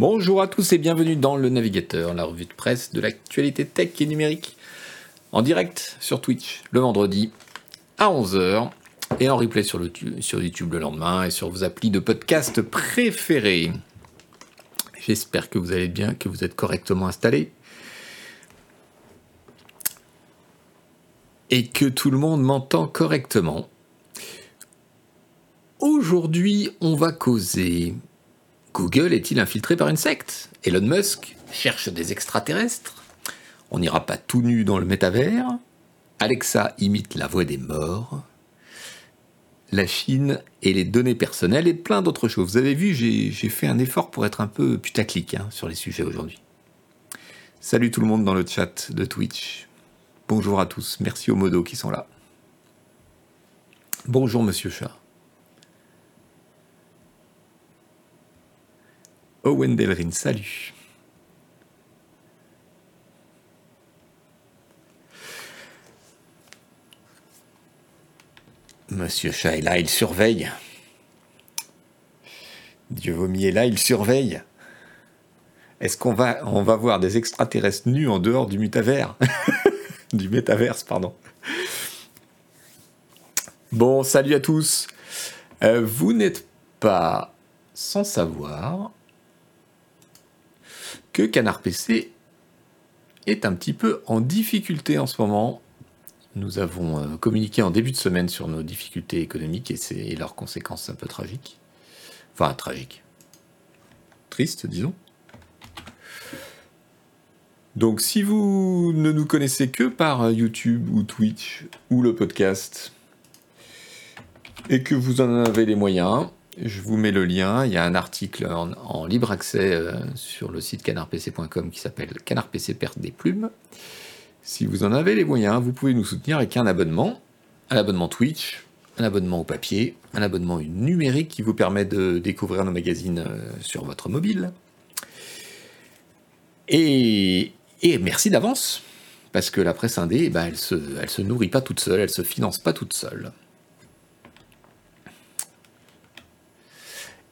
Bonjour à tous et bienvenue dans le Navigateur, la revue de presse de l'actualité tech et numérique, en direct sur Twitch le vendredi à 11h et en replay sur, sur YouTube le lendemain et sur vos applis de podcast préférés. J'espère que vous allez bien, que vous êtes correctement installés. Et que tout le monde m'entend correctement. Aujourd'hui, on va causer Google est-il infiltré par une secte? Elon Musk cherche des extraterrestres? On n'ira pas tout nu dans le métavers? Alexa imite la voix des morts? La Chine et les données personnelles et plein d'autres choses. Vous avez vu, j'ai fait un effort pour être un peu putaclic hein, sur les sujets aujourd'hui. Salut tout le monde dans le chat de Twitch. Bonjour à tous, merci aux modos qui sont là. Bonjour Monsieur Chat. Owen Delrin, salut. Monsieur Chat il surveille. Dieu vomi est là, il surveille. Est-ce qu'on va, voir des extraterrestres nus en dehors du métavers Du métaverse, pardon. Bon, salut à tous. Euh, vous n'êtes pas sans savoir que Canard PC est un petit peu en difficulté en ce moment. Nous avons euh, communiqué en début de semaine sur nos difficultés économiques et, leurs conséquences un peu tragiques. Enfin, tragiques. Tristes, disons. Donc si vous ne nous connaissez que par YouTube ou Twitch ou le podcast, et que vous en avez les moyens, je vous mets le lien. Il y a un article en, libre accès euh, sur le site canardpc.com qui s'appelle Canard PC perte des plumes. Si vous en avez les moyens, vous pouvez nous soutenir avec un abonnement, un abonnement Twitch, un abonnement au papier, un abonnement numérique qui vous permet de découvrir nos magazines euh, sur votre mobile. Et, merci d'avance, parce que la presse indé, eh ben, elle se, elle se nourrit pas toute seule, elle se finance pas toute seule.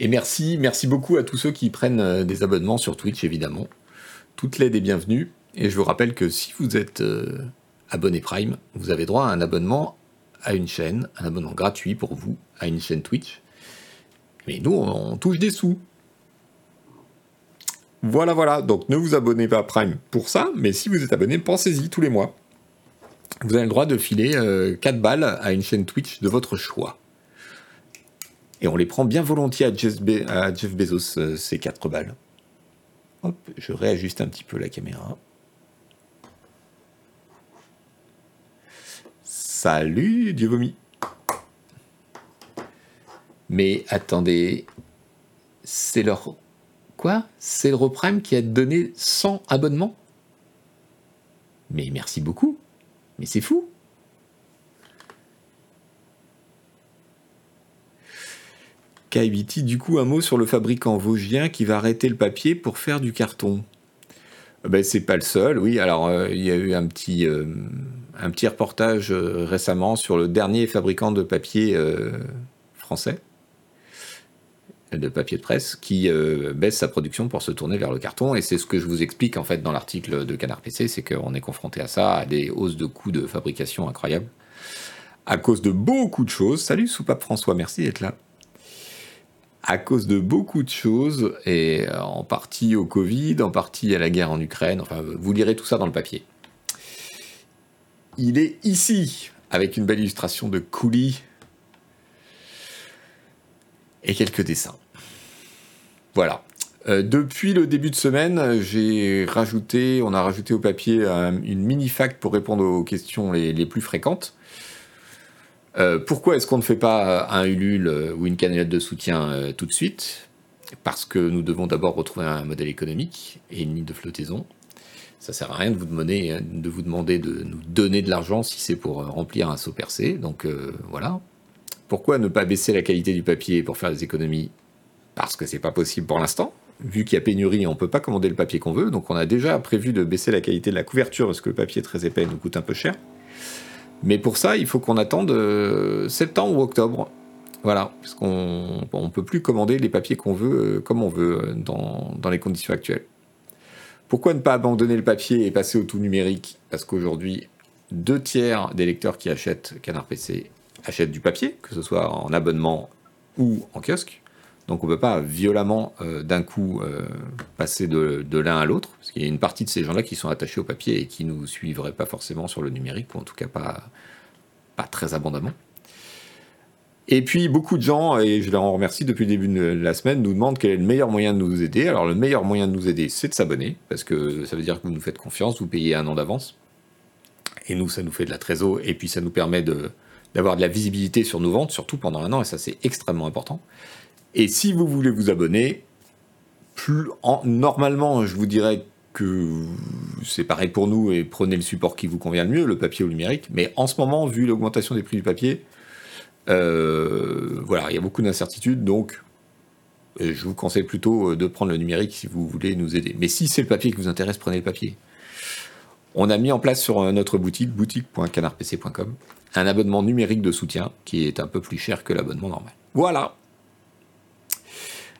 Et merci, merci beaucoup à tous ceux qui prennent euh, des abonnements sur Twitch, évidemment. Toute l'aide est bienvenue. Et je vous rappelle que si vous êtes euh, abonné Prime, vous avez droit à un abonnement à une chaîne, un abonnement gratuit pour vous, à une chaîne Twitch. Mais nous, on, touche des sous. Voilà, voilà. Donc ne vous abonnez pas à Prime pour ça, mais si vous êtes abonné, pensez-y tous les mois. Vous avez le droit de filer 4 euh, balles à une chaîne Twitch de votre choix. Et on les prend bien volontiers à Jeff, Bezos, euh, ces 4 balles. Hop, je réajuste un petit peu la caméra. Salut, Dieu vomi. Mais attendez, c'est leur... Quoi? C'est le Reprime qui a donné 100 abonnements? Mais merci beaucoup. Mais c'est fou. KBT, du coup, un mot sur le fabricant vosgien qui va arrêter le papier pour faire du carton. Euh, ben, c'est pas le seul, oui. Alors, euh, il y a eu un petit, euh, un petit reportage récemment sur le dernier fabricant de papier français, de papier de presse, qui baisse sa production pour se tourner vers le carton. Et c'est ce que je vous explique en fait dans l'article de Canard PC, c'est qu'on est confronté à ça, à des hausses de coûts de fabrication incroyables, à cause de beaucoup de choses. Salut Soupape François, merci d'être là à cause de beaucoup de choses, et euh, en partie au Covid, en partie à la guerre en Ukraine, enfin vous lirez tout ça dans le papier. Il est ici, avec une belle illustration de coulis et quelques dessins. Voilà. Euh, depuis le début de semaine, j'ai rajouté, on a rajouté au papier une mini fact pour répondre aux questions les plus fréquentes. Euh, pourquoi est-ce qu'on ne fait pas un Ulule euh, ou une cagnotte de soutien euh, tout de suite? Parce que nous devons d'abord retrouver un modèle économique et une ligne de flottaison. Ça sert à rien de vous demander demander de nous donner de l'argent si c'est pour remplir un seau percé. Donc voilà. Pourquoi ne pas baisser la qualité du papier pour faire des économies? Parce que c'est pas possible pour l'instant. Vu qu'il y a pénurie, on ne peut pas commander le papier qu'on veut. Donc on a déjà prévu de baisser la qualité de la couverture parce que le papier très épais nous coûte un peu cher. Mais pour ça, il faut qu'on attende euh, septembre ou octobre. Voilà, parce qu'on ne peut plus commander les papiers qu'on veut comme on veut dans, dans les conditions actuelles. Pourquoi ne pas abandonner le papier et passer au tout numérique? Parce qu'aujourd'hui, deux tiers des lecteurs qui achètent Canard PC achètent du papier, que ce soit en abonnement ou en kiosque. Donc on ne peut pas violemment euh, d'un coup euh, passer de, l'un à l'autre, parce qu'il y a une partie de ces gens-là qui sont attachés au papier et qui ne nous suivraient pas forcément sur le numérique, ou en tout cas pas, très abondamment. Et puis beaucoup de gens, et je leur en remercie depuis le début de la semaine, nous demandent quel est le meilleur moyen de nous aider. Alors le meilleur moyen de nous aider, c'est de s'abonner, parce que ça veut dire que vous nous faites confiance, vous payez un an d'avance. Et nous, ça nous fait de la trésor, et puis ça nous permet d'avoir de la visibilité sur nos ventes, surtout pendant un an, et ça c'est extrêmement important. Et si vous voulez vous abonner, normalement, je vous dirais que c'est pareil pour nous et prenez le support qui vous convient le mieux, le papier ou le numérique. Mais en ce moment, vu l'augmentation des prix du papier, euh, voilà, il y a beaucoup d'incertitudes, donc euh, je vous conseille plutôt euh, de prendre le numérique si vous voulez nous aider. Mais si c'est le papier qui vous intéresse, prenez le papier. On a mis en place sur notre boutique, boutique.canardpc.com, un abonnement numérique de soutien qui est un peu plus cher que l'abonnement normal. Voilà.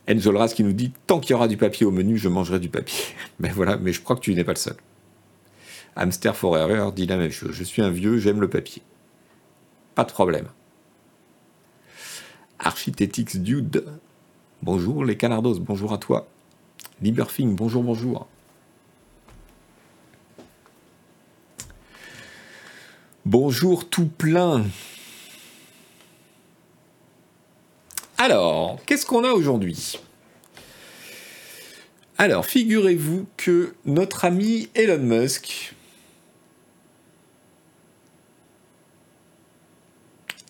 Raz qui nous dit Tant qu'il y aura du papier au menu, je mangerai du papier. Mais voilà, mais je crois que tu n'es pas le seul. Hamster Forever dit la même chose. Je suis un vieux, j'aime le papier. Pas de problème. Architectics Dude, bonjour les Canardos, bonjour à toi. Liberfing, bonjour, bonjour. Bonjour tout plein. Alors, qu'est-ce qu'on a aujourd'hui? Alors, figurez-vous que notre ami Elon Musk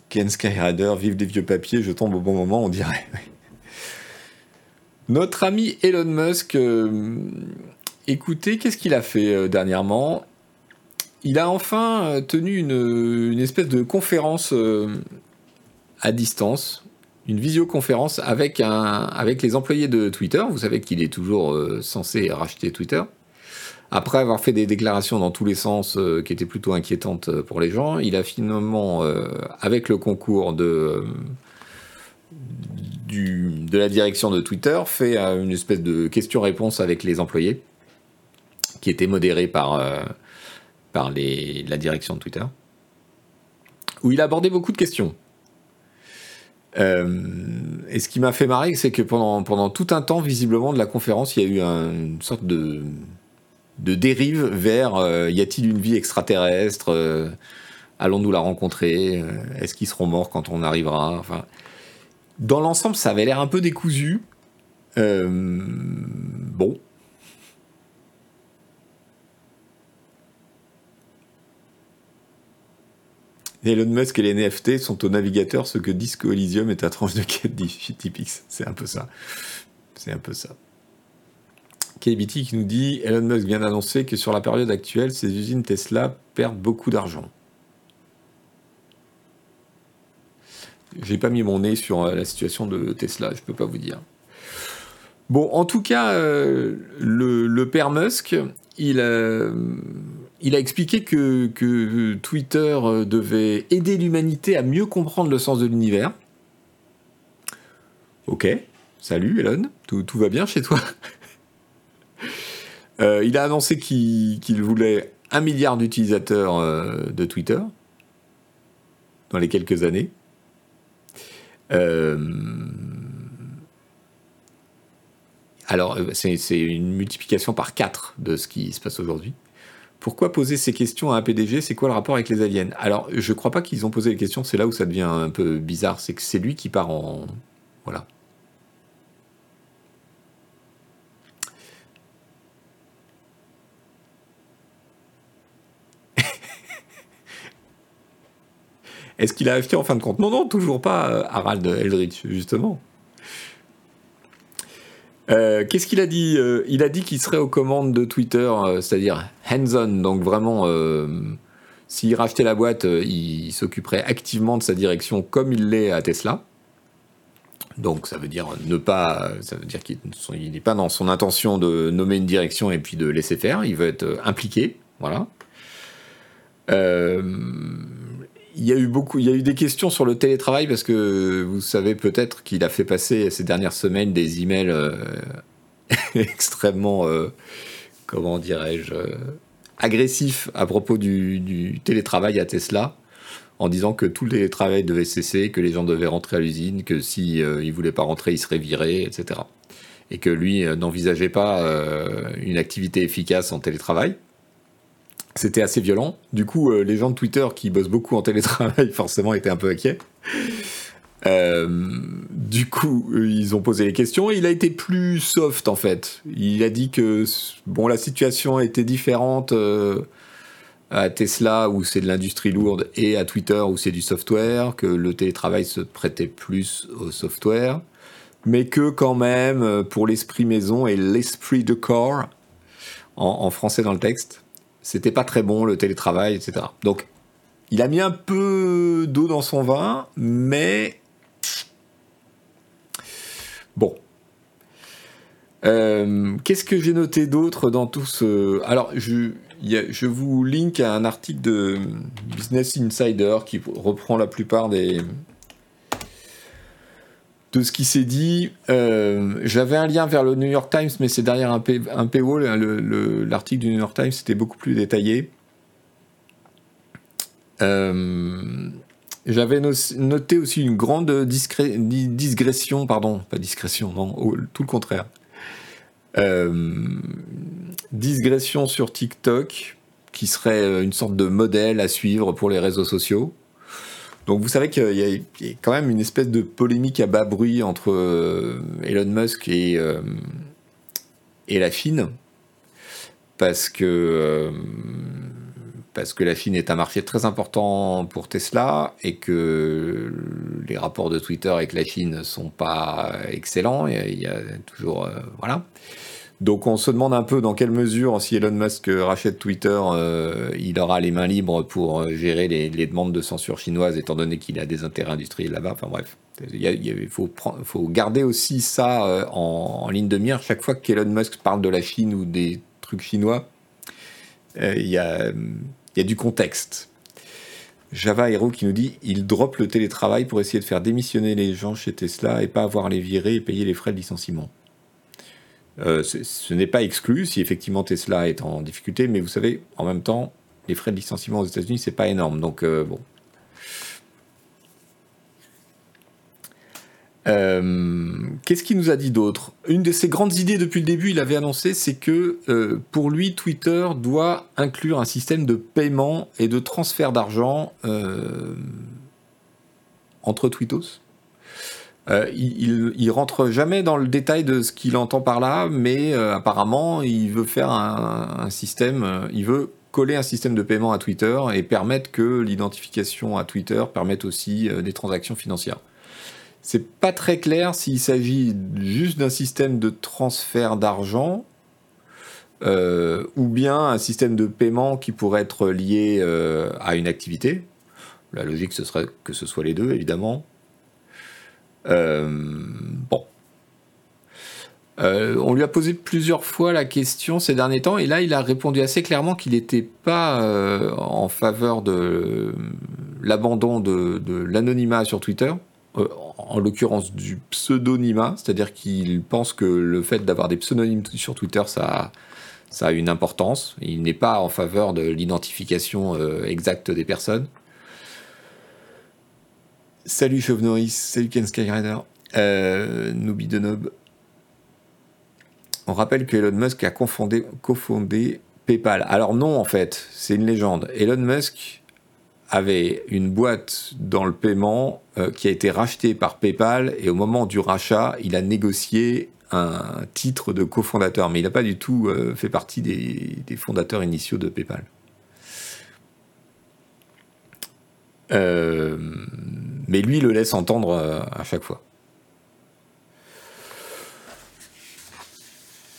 Ken Skyrider, vive des vieux papiers, je tombe au bon moment, on dirait. Notre ami Elon Musk, euh, écoutez, qu'est-ce qu'il a fait euh, dernièrement? Il a enfin euh, tenu une, espèce de conférence à distance, une visioconférence avec, les employés de Twitter. Vous savez qu'il est toujours censé racheter Twitter. Après avoir fait des déclarations dans tous les sens euh, qui étaient plutôt inquiétantes euh, pour les gens, il a finalement, euh, avec le concours de, la direction de Twitter, fait une espèce de question-réponse avec les employés, qui était modérée par, par les, la direction de Twitter, où il a abordé beaucoup de questions. Et ce qui m'a fait marrer, c'est que pendant, pendant tout un temps, visiblement, de la conférence, il y a eu une sorte de de dérive vers euh, y a-t-il une vie extraterrestre euh, Allons-nous la rencontrer euh, Est-ce qu'ils seront morts quand on arrivera Enfin, dans l'ensemble, ça avait l'air un peu décousu. bon. Elon Musk et les NFT sont au navigateur ce que Disco Elysium est à tranche de quête. C'est un peu ça. C'est un peu ça. KBT qui nous dit Elon Musk vient d'annoncer que sur la période actuelle, ses usines Tesla perdent beaucoup d'argent. J'ai pas mis mon nez sur euh, la situation de Tesla, je peux pas vous dire. Bon, en tout cas, euh, le, père Musk, il, a, il a expliqué que, Twitter devait aider l'humanité à mieux comprendre le sens de l'univers. Ok, salut Elon, tout, va bien chez toi? Euh, il a annoncé qu'il voulait un milliard d'utilisateurs euh, de Twitter dans les quelques années. Euh, alors, c'est une multiplication par 4 de ce qui se passe aujourd'hui. Pourquoi poser ces questions à un PDG C'est quoi le rapport avec les aliens? Alors, je crois pas qu'ils ont posé les questions, c'est là où ça devient un peu bizarre, c'est que c'est lui qui part en... Voilà. Est-ce qu'il a acheté en fin de compte? Non, non, toujours pas euh, Harald Eldritch, justement. Euh, qu'est-ce qu'il a dit euh, Il a dit qu'il serait aux commandes de Twitter, c'est-à-dire hands-on, donc vraiment, s'il rachetait la boîte, il s'occuperait activement de sa direction comme il l'est à Tesla. Donc ça veut dire ne pas, ça veut dire qu'il n'est pas dans son intention de nommer une direction et puis de laisser faire. Il veut être impliqué, voilà il y a eu beaucoup, il y a eu des questions sur le télétravail parce que vous savez peut-être qu'il a fait passer ces dernières semaines des emails extrêmement, comment dirais-je, agressifs à propos du, télétravail à Tesla en disant que tout le télétravail devait cesser, que les gens devaient rentrer à l'usine, que si ne ils voulaient pas rentrer, ils seraient virés, etc et que lui euh, n'envisageait pas euh, une activité efficace en télétravail. C'était assez violent. Du coup, euh, les gens de Twitter qui bossent beaucoup en télétravail, forcément, étaient un peu inquiets. du coup, ils ont posé les questions il a été plus soft en fait. Il a dit que bon, la situation était différente à Tesla où c'est de l'industrie lourde et à Twitter où c'est du software, que le télétravail se prêtait plus au software mais que quand même, euh, pour l'esprit maison et l'esprit de corps, en, français dans le texte, c'était pas très bon le télétravail, etc. Donc, il a mis un peu d'eau dans son vin, mais bon. Euh, qu'est-ce que j'ai noté d'autre dans tout ce... Alors, je, je vous link à un article de Business Insider qui reprend la plupart des, de ce qui s'est dit. Euh, j'avais un lien vers le New York Times, mais c'est derrière un, paywall. L'article du New York Times était beaucoup plus détaillé. Euh, j'avais noté aussi une grande digression, pardon, pas discrétion, non, tout le contraire. Euh, digression sur TikTok, qui serait une sorte de modèle à suivre pour les réseaux sociaux. Donc vous savez qu'il y, a quand même une espèce de polémique à bas bruit entre euh, Elon Musk et, euh, et la Chine, parce que, euh, parce que la Chine est un marché très important pour Tesla et que les rapports de Twitter avec la Chine ne sont pas excellents. Il y a toujours... voilà. Donc on se demande un peu dans quelle mesure, si Elon Musk rachète Twitter, euh, il aura les mains libres pour euh, gérer les, demandes de censure chinoise, étant donné qu'il a des intérêts industriels là-bas. Enfin bref, il, faut, garder aussi ça euh, en, ligne de mire. Chaque fois qu'Elon Musk parle de la Chine ou des trucs chinois, il y, a, y, a, du contexte. Java Hero qui nous dit il drop le télétravail pour essayer de faire démissionner les gens chez Tesla et pas avoir les virer et payer les frais de licenciement. Euh, ce n'est pas exclu si effectivement Tesla est en difficulté, mais vous savez, en même temps, les frais de licenciement aux États-Unis, c'est pas énorme. Donc, euh, bon. Euh, qu'est-ce qu'il nous a dit d'autre? Une de ses grandes idées depuis le début, il avait annoncé, c'est que pour lui, Twitter doit inclure un système de paiement et de transfert d'argent entre Twittos. Euh, il, rentre jamais dans le détail de ce qu'il entend par là, mais euh, apparemment, il veut faire un, système, euh, il veut coller un système de paiement à Twitter et permettre que l'identification à Twitter permette aussi des transactions financières. C'est pas très clair s'il s'agit juste d'un système de transfert d'argent ou bien un système de paiement qui pourrait être lié à une activité. La logique, ce serait que ce soit les deux, évidemment. Euh. Euh, on lui a posé plusieurs fois la question ces derniers temps, et là il a répondu assez clairement qu'il n'était pas euh, en faveur de l'abandon de, l'anonymat sur Twitter, en l'occurrence du pseudonymat, c'est-à-dire qu'il pense que le fait d'avoir des pseudonymes sur Twitter, ça a une importance. Il n'est pas en faveur de l'identification exacte des personnes. Salut Chauve salut Ken Skyrider, euh, de Noob. On rappelle que Elon Musk a cofondé PayPal. Alors non, en fait, c'est une légende. Elon Musk avait une boîte dans le paiement euh, qui a été rachetée par PayPal et au moment du rachat, il a négocié un titre de cofondateur, mais il n'a pas du tout euh, fait partie des, fondateurs initiaux de PayPal. Euh, mais lui le laisse entendre euh, à chaque fois.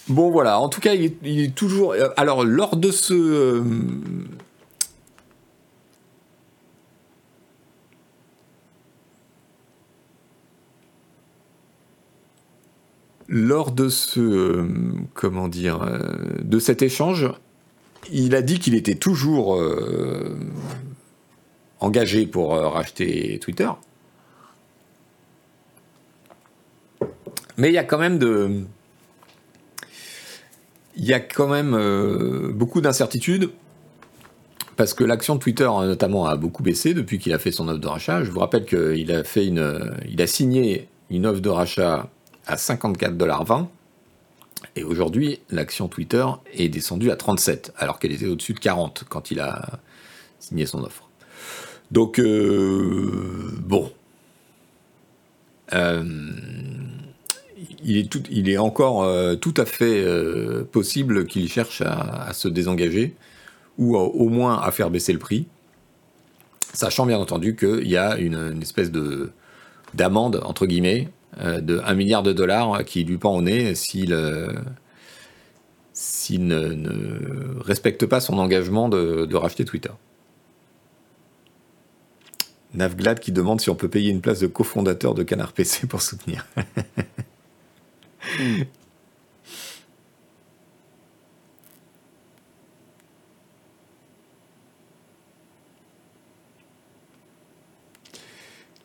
Bon voilà, en tout cas, il est, toujours. Euh, alors, lors de ce. Euh, lors de ce. comment dire. de cet échange, il a dit qu'il était toujours engagé pour racheter Twitter. Mais il y a quand même de, il y a quand même beaucoup d'incertitudes parce que l'action Twitter notamment a beaucoup baissé depuis qu'il a fait son offre de rachat. Je vous rappelle qu'il a fait une, il a signé une offre de rachat à 54,20$. Et aujourd'hui, l'action Twitter est descendue à 37, alors qu'elle était au-dessus de 40 quand il a signé son offre. Donc, euh, bon. Euh, il, est encore euh, tout à fait possible qu'il cherche à, se désengager ou au moins à faire baisser le prix, sachant bien entendu qu'il y a une, espèce de d'amende, entre guillemets, de 1 milliard de dollars qui lui pend au nez s'il ne, respecte pas son engagement de racheter Twitter. Navglad qui demande si on peut payer une place de cofondateur de Canard PC pour soutenir.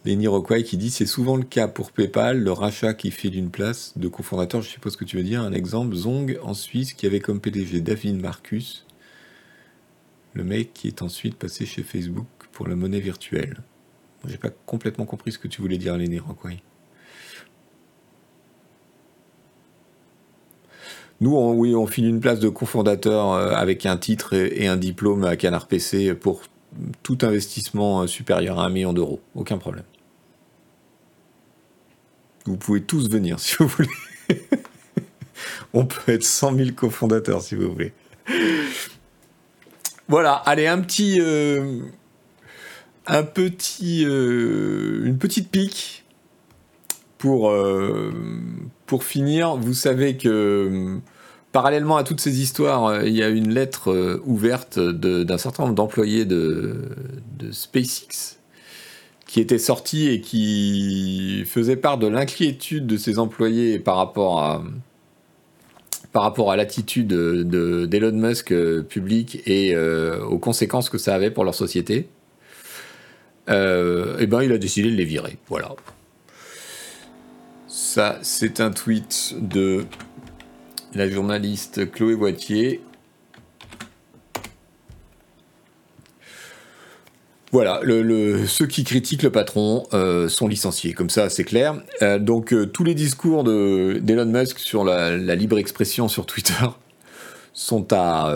Lenny Rockway qui dit c'est souvent le cas pour PayPal, le rachat qui fait d'une place de cofondateur, je suppose que tu veux dire. Un exemple, Zong en Suisse qui avait comme PDG David Marcus, le mec qui est ensuite passé chez Facebook pour la monnaie virtuelle. J'ai pas complètement compris ce que tu voulais dire, Lenny Rockway. Nous, on, oui, on file une place de cofondateur euh, avec un titre et un diplôme à Canard PC pour tout investissement euh, supérieur à un million d'euros. Aucun problème. Vous pouvez tous venir si vous voulez. On peut être 100 000 cofondateurs si vous voulez. Voilà, allez, un petit. Euh, un petit. Euh, une petite pique pour, euh, pour finir. Vous savez que. Parallèlement à toutes ces histoires, il y a une lettre ouverte d'un certain nombre d'employés de, SpaceX qui était sorti et qui faisait part de l'inquiétude de ses employés par rapport à, l'attitude d'Elon Musk euh, public et euh, aux conséquences que ça avait pour leur société, euh, eh ben il a décidé de les virer. Voilà. Ça, c'est un tweet de la journaliste Chloé Boitier Voilà, ceux qui critiquent le patron euh, sont licenciés, comme ça c'est clair. Euh, donc euh, tous les discours d'Elon Musk sur la, libre expression sur Twitter sont à,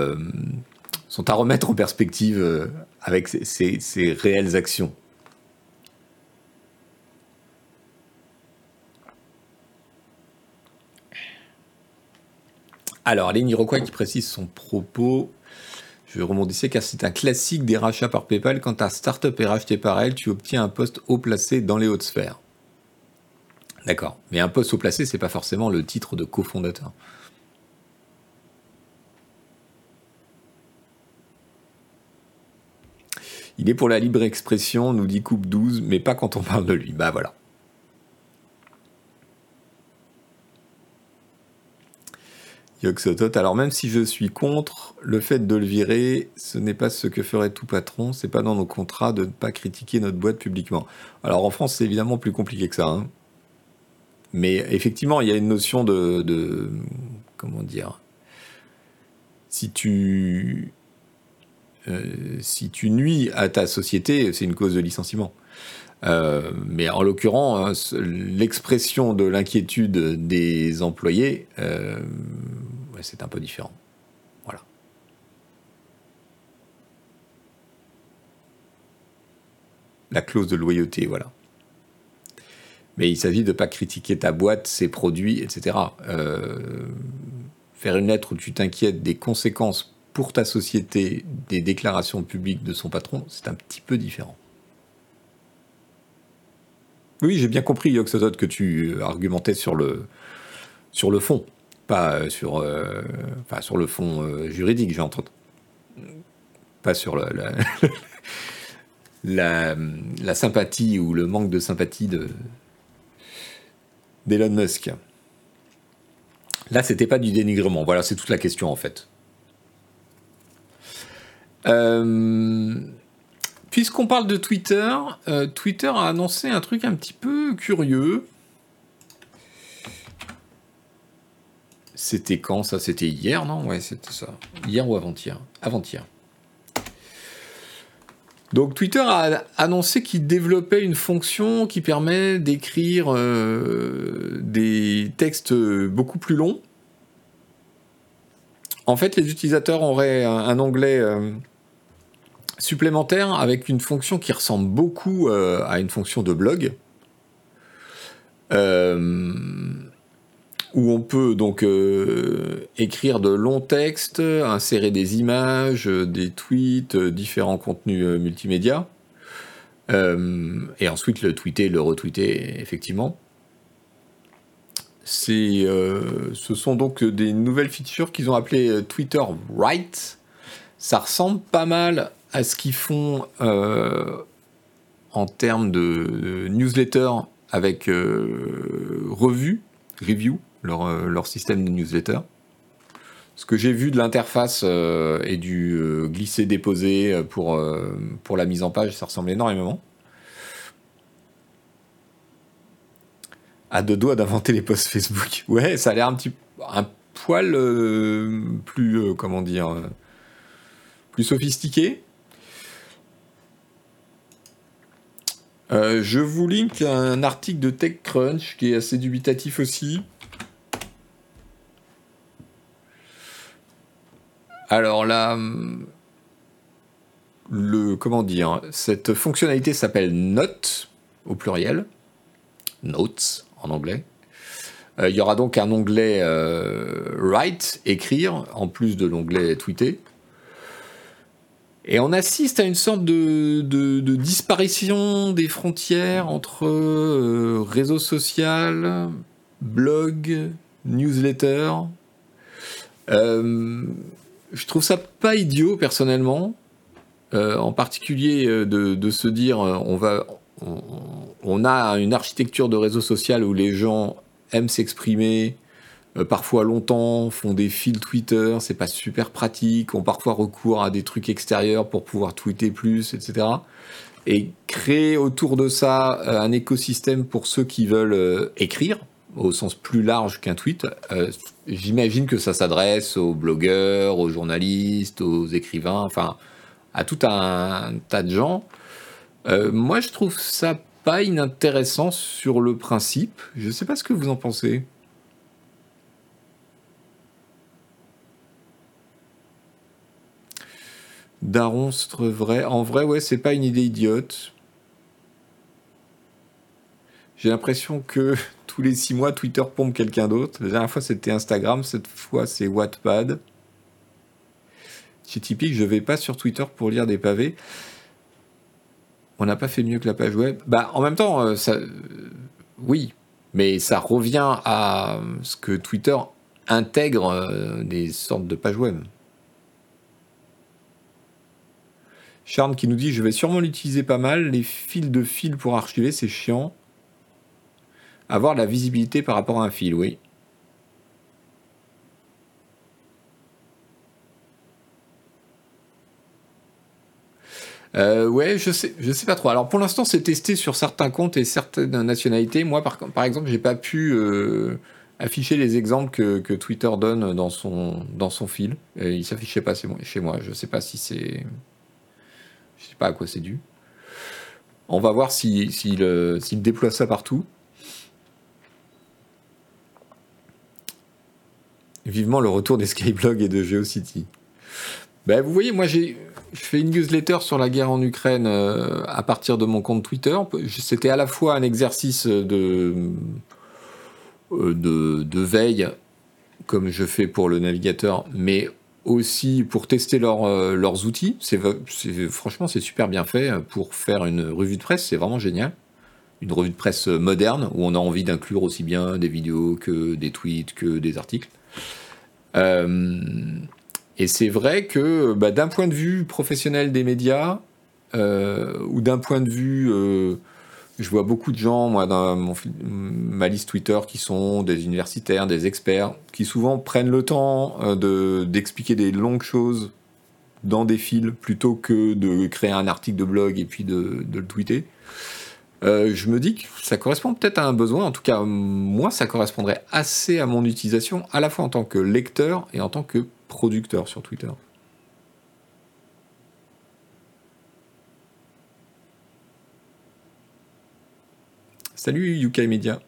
sont à remettre en perspective avec ses, réelles actions. Alors, Lenny Rockway qui précise son propos je rebondissais car c'est un classique des rachats par PayPal. Quand ta startup est rachetée par elle, tu obtiens un poste haut placé dans les hautes sphères. D'accord. Mais un poste haut placé, c'est pas forcément le titre de cofondateur. Il est pour la libre expression, nous dit Coupe 12, mais pas quand on parle de lui. Bah voilà. Yoxotot. Alors même si je suis contre le fait de le virer, ce n'est pas ce que ferait tout patron. C'est pas dans nos contrats de ne pas critiquer notre boîte publiquement. Alors en France, c'est évidemment plus compliqué que ça. Hein. Mais effectivement, il y a une notion de, comment dire. Si tu si tu nuis à ta société, c'est une cause de licenciement. Euh, mais en l'occurrence, hein, l'expression de l'inquiétude des employés, euh, c'est un peu différent. Voilà. La clause de loyauté, voilà. Mais il s'agit de ne pas critiquer ta boîte, ses produits, etc. Euh, faire une lettre où tu t'inquiètes des conséquences pour ta société des déclarations publiques de son patron, c'est un petit peu différent. Oui, j'ai bien compris, Yoxotot, que tu euh, argumentais sur le, sur le fond, pas euh, sur, euh, enfin, sur le fond juridique, j'ai entendu. Pas sur la, la, la, sympathie ou le manque de sympathie de d'Elon Musk. Là, c'était pas du dénigrement. Voilà, c'est toute la question en fait. Puisqu'on parle de Twitter, euh, Twitter a annoncé un truc un petit peu curieux. C'était quand ça? C'était hier, non? Ouais, c'était ça. Hier ou avant-hier? Avant-hier. Donc Twitter a annoncé qu'il développait une fonction qui permet d'écrire euh, des textes beaucoup plus longs. En fait, les utilisateurs auraient un, onglet euh, supplémentaire avec une fonction qui ressemble beaucoup euh, à une fonction de blog. où on peut donc écrire de longs textes, insérer des images, des tweets, différents contenus multimédia, et ensuite le tweeter, le retweeter effectivement. C'est, ce sont donc des nouvelles features qu'ils ont appelées Twitter Write. Ça ressemble pas mal à ce qu'ils font en termes de, newsletter avec revue, review, leur, leur système de newsletter. Ce que j'ai vu de l'interface euh, et du euh, glisser-déposer pour, euh, pour la mise en page, ça ressemble énormément. À deux doigts d'inventer les posts Facebook. Ouais, ça a l'air un petit un poil plus comment dire plus sophistiqué. je vous link un article de TechCrunch qui est assez dubitatif aussi. Alors là, le comment dire, cette fonctionnalité s'appelle Note au pluriel, Notes en anglais. Euh, il y aura donc un onglet euh, Write, écrire, en plus de l'onglet Tweeter. Et on assiste à une sorte de, disparition des frontières entre euh, réseau social, blog, newsletter je trouve ça pas idiot personnellement, en particulier de, se dire on va, on, a une architecture de réseau social où les gens aiment s'exprimer, parfois longtemps, font des fils Twitter, c'est pas super pratique, ont parfois recours à des trucs extérieurs pour pouvoir tweeter plus, etc. Et créer autour de ça un écosystème pour ceux qui veulent écrire, au sens plus large qu'un tweet, euh, j'imagine que ça s'adresse aux blogueurs, aux journalistes, aux écrivains, enfin à tout un, tas de gens. Euh, moi, je trouve ça pas inintéressant sur le principe. Je sais pas ce que vous en pensez. Daronstre vrai. En vrai, ouais, c'est pas une idée idiote. J'ai l'impression que tous les six mois, Twitter pompe quelqu'un d'autre. La dernière fois, c'était Instagram, cette fois, c'est Wattpad. C'est typique, je vais pas sur Twitter pour lire des pavés. On n'a pas fait mieux que la page web. Bah, en même temps, euh, ça, euh, oui, mais ça revient à ce que Twitter intègre euh, des sortes de pages web. Charles qui nous dit Je vais sûrement l'utiliser pas mal. Les fils de fil pour archiver, c'est chiant. Avoir la visibilité par rapport à un fil, oui. Euh, ouais, je sais, je sais pas trop. Alors pour l'instant, c'est testé sur certains comptes et certaines nationalités. Moi, par, exemple, j'ai pas pu euh, afficher les exemples que, Twitter donne dans son, dans son fil. Et il s'affichait pas chez moi. Je sais pas si c'est, je sais pas à quoi c'est dû. On va voir s'il si, déploie ça partout. Vivement le retour des Skyblog et de GeoCity. Ben, vous voyez, moi j'ai je fais une newsletter sur la guerre en Ukraine euh, à partir de mon compte Twitter. C'était à la fois un exercice de, euh, de, de, veille, comme je fais pour le navigateur, mais aussi pour tester euh, leurs outils. Franchement, c'est super bien fait pour faire une revue de presse. C'est vraiment génial. Une revue de presse moderne où on a envie d'inclure aussi bien des vidéos que des tweets que des articles. Euh, et c'est vrai que bah, d'un point de vue professionnel des médias, euh, ou d'un point de vue, euh, je vois beaucoup de gens, moi, dans ma liste Twitter, qui sont des universitaires, des experts, qui souvent prennent le temps de, d'expliquer des longues choses dans des fils plutôt que de créer un article de blog et puis de, le tweeter. Euh, je me dis que ça correspond peut-être à un besoin. En tout cas, moi, ça correspondrait assez à mon utilisation, à la fois en tant que lecteur et en tant que producteur sur Twitter. Salut Yukai Media.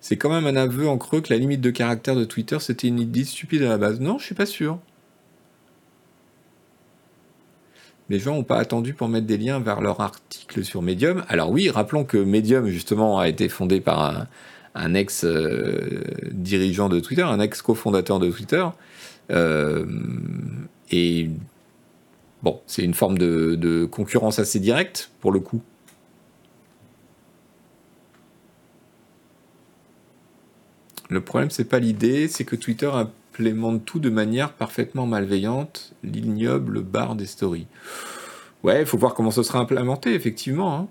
C'est quand même un aveu en creux que la limite de caractère de Twitter c'était une idée stupide à la base. Non, je suis pas sûr. Les gens n'ont pas attendu pour mettre des liens vers leur article sur Medium. Alors oui, rappelons que Medium justement a été fondé par un, ex-dirigeant de Twitter, un ex-cofondateur de Twitter. Euh, et bon, c'est une forme de concurrence assez directe pour le coup. Le problème, c'est pas l'idée, c'est que Twitter implémente tout de manière parfaitement malveillante, l'ignoble barre des stories. Ouais, il faut voir comment ce sera implémenté, effectivement. Hein.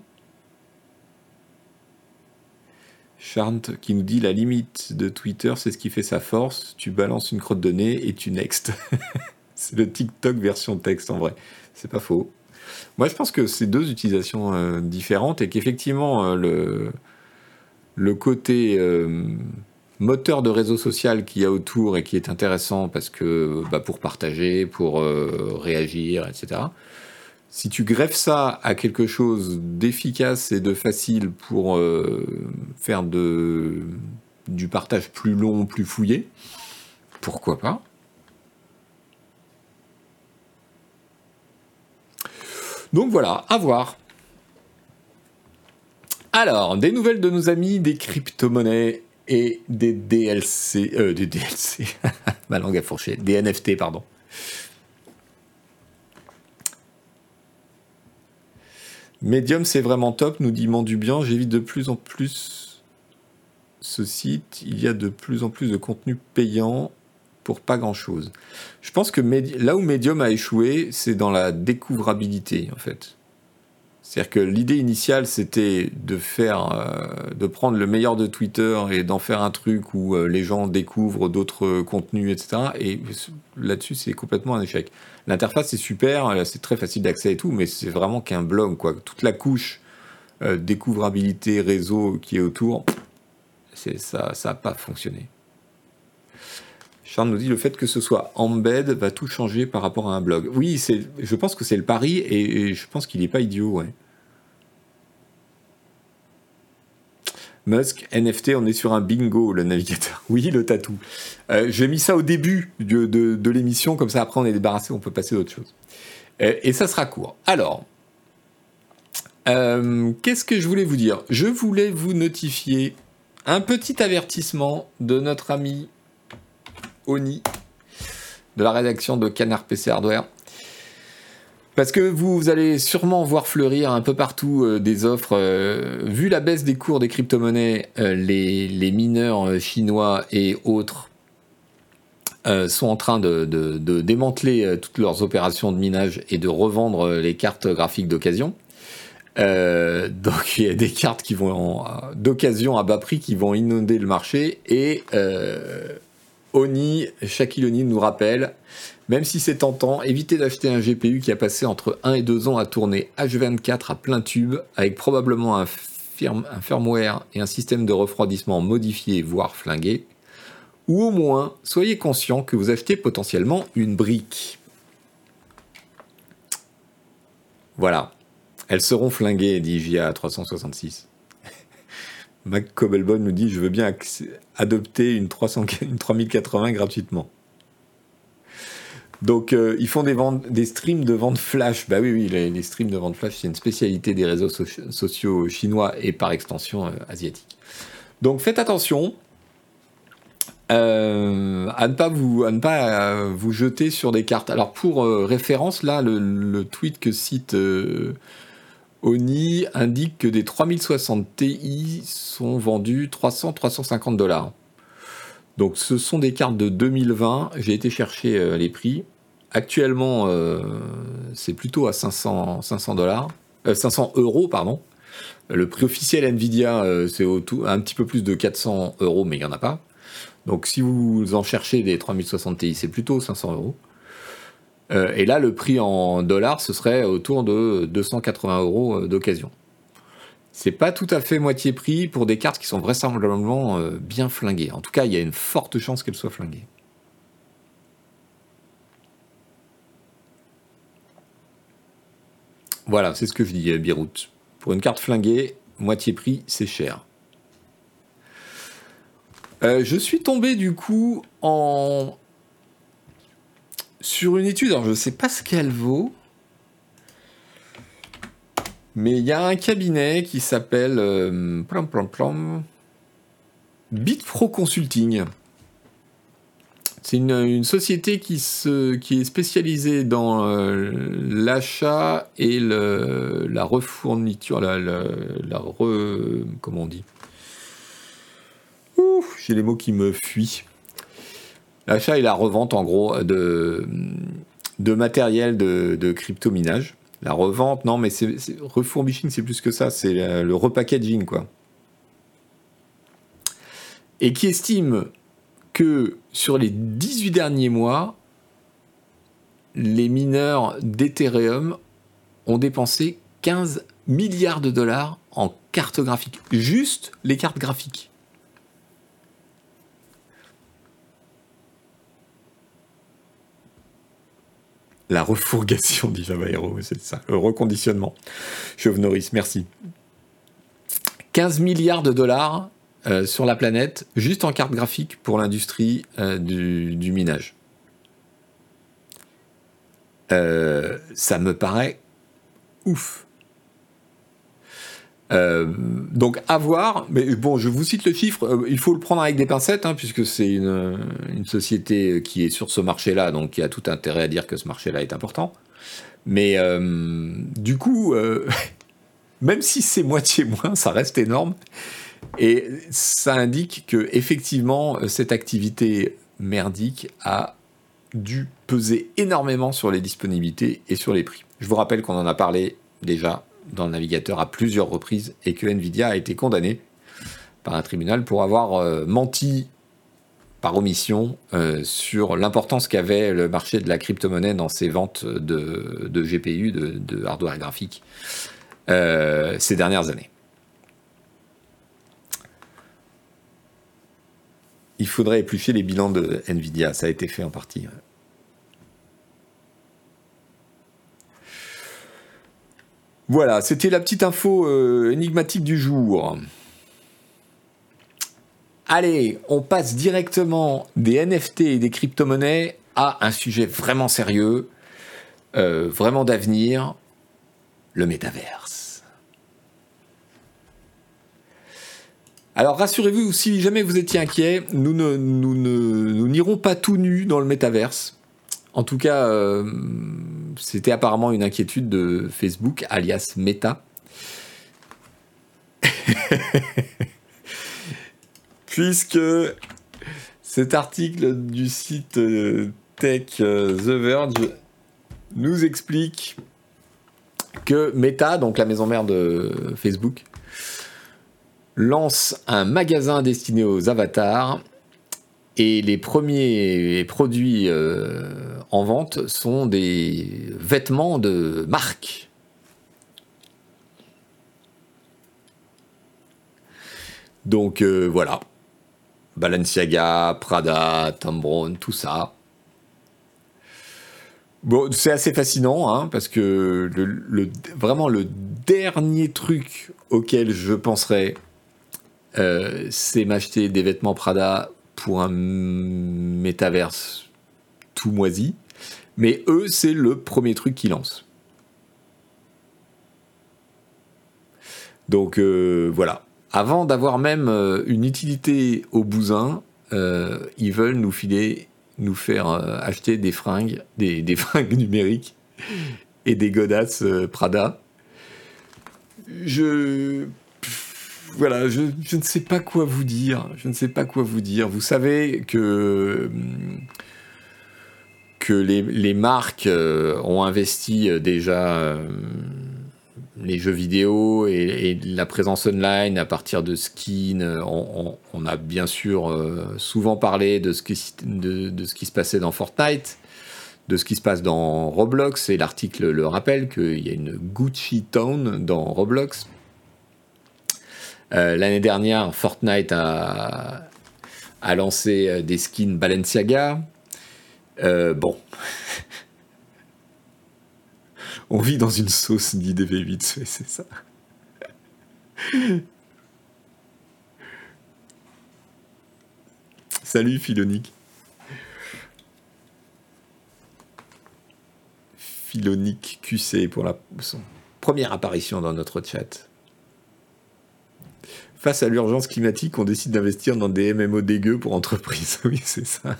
Charnt qui nous dit la limite de Twitter, c'est ce qui fait sa force. Tu balances une crotte de nez et tu next. c'est le TikTok version texte en vrai. C'est pas faux. Moi, je pense que c'est deux utilisations euh, différentes et qu'effectivement, euh, le, le côté. Euh, moteur de réseau social qu'il y a autour et qui est intéressant parce que bah, pour partager, pour réagir, etc. Si tu greffes ça à quelque chose d'efficace et de facile pour euh, faire du partage plus long, plus fouillé, pourquoi pas? Donc voilà, à voir. Alors, des nouvelles de nos amis des crypto-monnaies et des DLC, euh, des DLC, ma langue a fourché, des NFT, pardon. Medium, c'est vraiment top, nous dit Mandubian. J'évite de plus en plus ce site. Il y a de plus en plus de contenu payant pour pas grand chose. Je pense que là où Medium a échoué, c'est dans la découvrabilité, en fait. C'est-à-dire que l'idée initiale, c'était de faire, euh, de prendre le meilleur de Twitter et d'en faire un truc où euh, les gens découvrent d'autres contenus, etc. Et là-dessus, c'est complètement un échec. L'interface est super, c'est très facile d'accès et tout, mais c'est vraiment qu'un blog, quoi. Toute la couche euh, découvrabilité réseau qui est autour, ça, ça n'a pas fonctionné. Charles nous dit le fait que ce soit embed va tout changer par rapport à un blog. Oui, je pense que c'est le pari et, je pense qu'il n'est pas idiot. Ouais. Musk, NFT, on est sur un bingo, le navigateur. Oui, le tatou. Euh, j'ai mis ça au début de, l'émission, comme ça après on est débarrassé, on peut passer à autre chose. Euh, et ça sera court. Alors, euh, qu'est-ce que je voulais vous dire? Je voulais vous notifier un petit avertissement de notre ami Oni de la rédaction de Canard PC Hardware. Parce que vous allez sûrement voir fleurir un peu partout euh, des offres. Euh, vu la baisse des cours des crypto-monnaies, euh, les, mineurs chinois et autres sont en train de, démanteler toutes leurs opérations de minage et de revendre les cartes graphiques d'occasion. donc il y a des cartes qui vont d'occasion à bas prix qui vont inonder le marché et Oni, Shaquille nous rappelle, même si c'est tentant, évitez d'acheter un GPU qui a passé entre 1 et 2 ans à tourner H24 à plein tube, avec probablement un, un firmware et un système de refroidissement modifié, voire flingué. Ou au moins, soyez conscient que vous achetez potentiellement une brique. Voilà. Elles seront flinguées, dit JA 366. Mac Cobelbon nous dit Je veux bien adopter une, 300, une 3080 gratuitement. Donc, euh, ils font des, ventes, des streams de vente flash. Bah oui, oui, les, streams de vente flash, c'est une spécialité des réseaux sociaux chinois et par extension euh, asiatiques. Donc, faites attention euh, à ne pas, vous, jeter sur des cartes. Alors, pour référence, là, le, tweet que cite Oni indique que des 3060 Ti sont vendus 300-350 dollars. Donc ce sont des cartes de 2020. J'ai été chercher euh, les prix. Actuellement, euh, c'est plutôt à 500 dollars, 500 euh, euros pardon. Le prix officiel Nvidia, c'est un petit peu plus de 400 euros, mais il n'y en a pas. Donc si vous en cherchez des 3060 Ti, c'est plutôt 500 euros. Et là, le prix en dollars, ce serait autour de 280 euros d'occasion. C'est pas tout à fait moitié prix pour des cartes qui sont vraisemblablement bien flinguées. En tout cas, il y a une forte chance qu'elles soient flinguées. Voilà, c'est ce que je dis, Birout. Pour une carte flinguée, moitié prix, c'est cher. Euh, je suis tombé du coup en sur une étude, alors je ne sais pas ce qu'elle vaut, mais il y a un cabinet qui s'appelle euh, Bitpro Consulting. C'est une, société qui, est spécialisée dans euh, l'achat et la refourniture, la, la, comment on dit? J'ai les mots qui me fuient. L'achat et la revente, en gros, de, matériel de, de crypto-minage. La revente, non, mais c'est refurbishing, c'est plus que ça, c'est le repackaging, quoi. Et qui estime que sur les 18 derniers mois, les mineurs d'Ethereum ont dépensé 15 milliards de dollars en cartes graphiques. Juste les cartes graphiques. La refourgation, dit Java Hero, c'est ça, le reconditionnement. Chauve-Noris, merci. 15 milliards de dollars euh, sur la planète, juste en carte graphique pour l'industrie euh, du, minage. Euh, ça me paraît ouf. Donc à voir, mais bon, je vous cite le chiffre, il faut le prendre avec des pincettes, hein, puisque c'est une, une, société qui est sur ce marché-là, donc qui a tout intérêt à dire que ce marché-là est important. Mais du coup, même si c'est moitié moins, ça reste énorme. Et ça indique que effectivement cette activité merdique a dû peser énormément sur les disponibilités et sur les prix. Je vous rappelle qu'on en a parlé déjà dans le navigateur à plusieurs reprises et que Nvidia a été condamné par un tribunal pour avoir euh, menti par omission euh, sur l'importance qu'avait le marché de la crypto-monnaie dans ses ventes de, GPU, de, hardware graphique, euh, ces dernières années. il faudrait éplucher les bilans de Nvidia. Ça a été fait en partie. Voilà, c'était la petite info euh, énigmatique du jour. Allez, on passe directement des NFT et des crypto-monnaies à un sujet vraiment sérieux, euh, vraiment d'avenir, le métaverse. Alors rassurez-vous, si jamais vous étiez inquiet, nous ne, nous n'irons pas tout nus dans le métaverse. En tout cas, euh, c'était apparemment une inquiétude de Facebook, alias Meta. Puisque cet article du site euh, Tech euh, The Verge nous explique que Meta, donc la maison mère de Facebook, lance un magasin destiné aux avatars et les premiers produits euh, en vente sont des vêtements de marque. Donc euh, voilà, Balenciaga, Prada, Tom Brown, tout ça. Bon, c'est assez fascinant, hein, parce que le, vraiment le dernier truc auquel je penserais, euh, c'est m'acheter des vêtements Prada pour un métaverse tout moisi. Mais eux, c'est le premier truc qu'ils lancent. Donc euh, voilà. Avant d'avoir même euh, une utilité au bousin, ils veulent nous filer, nous faire acheter des fringues, des, des, fringues numériques et des godasses Prada. Je voilà, je, ne sais pas quoi vous dire. Je ne sais pas quoi vous dire. Vous savez que que les, marques euh, ont investi euh, déjà euh, les jeux vidéo et, la présence online à partir de skins. On, a bien sûr souvent parlé de ce, qui, de, ce qui se passait dans Fortnite. de ce qui se passe dans Roblox, et l'article le rappelle qu'il y a une Gucci Town dans Roblox. Euh, l'année dernière, Fortnite a, lancé euh, des skins Balenciaga. Euh, bon. On vit dans une sauce dit DV8, c'est ça. Salut Philonique. Philonique QC pour la, première apparition dans notre chat. Face à l'urgence climatique, on décide d'investir dans des MMO dégueux pour entreprises. Oui, c'est ça.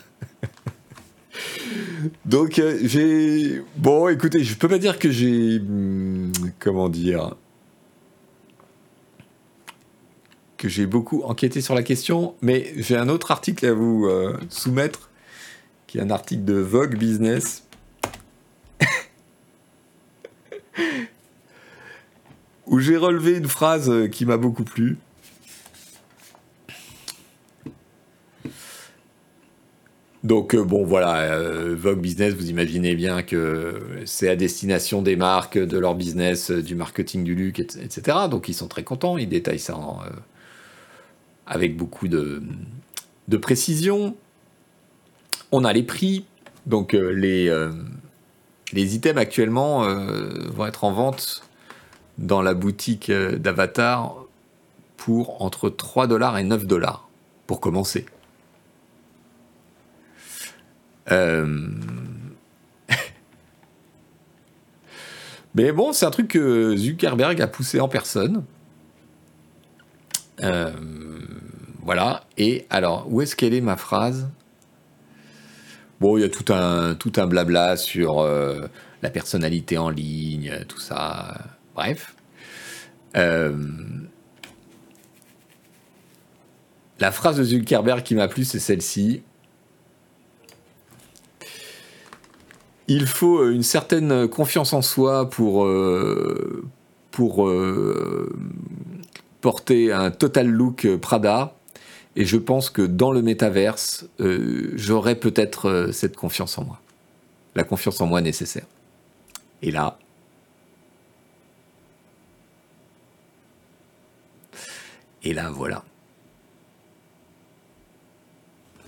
Donc euh, j'ai... Bon, écoutez, je peux pas dire que j'ai... Hmm, comment dire que j'ai beaucoup enquêté sur la question, mais j'ai un autre article à vous euh, soumettre, qui est un article de Vogue Business. où j'ai relevé une phrase qui m'a beaucoup plu. Donc euh, bon voilà, euh, Vogue Business, vous imaginez bien que c'est à destination des marques, de leur business, euh, du marketing du luxe, etc. Donc ils sont très contents, ils détaillent ça avec beaucoup de, précision. On a les prix, donc les, les items actuellement vont être en vente dans la boutique d'Avatar pour entre 3 dollars et 9 dollars pour commencer. Euh, mais bon, c'est un truc que Zuckerberg a poussé en personne. Euh, voilà. Et alors, où est-ce qu'elle est ma phrase? Bon, il y a tout un, tout un blabla sur euh, la personnalité en ligne, tout ça. Bref. la phrase de Zuckerberg qui m'a plu, c'est celle-ci. Il faut euh, une certaine confiance en soi pour, euh, pour euh, porter un total look Prada. Et je pense que dans le métaverse, j'aurai peut-être cette confiance en moi. La confiance en moi nécessaire. Et là, et là, voilà.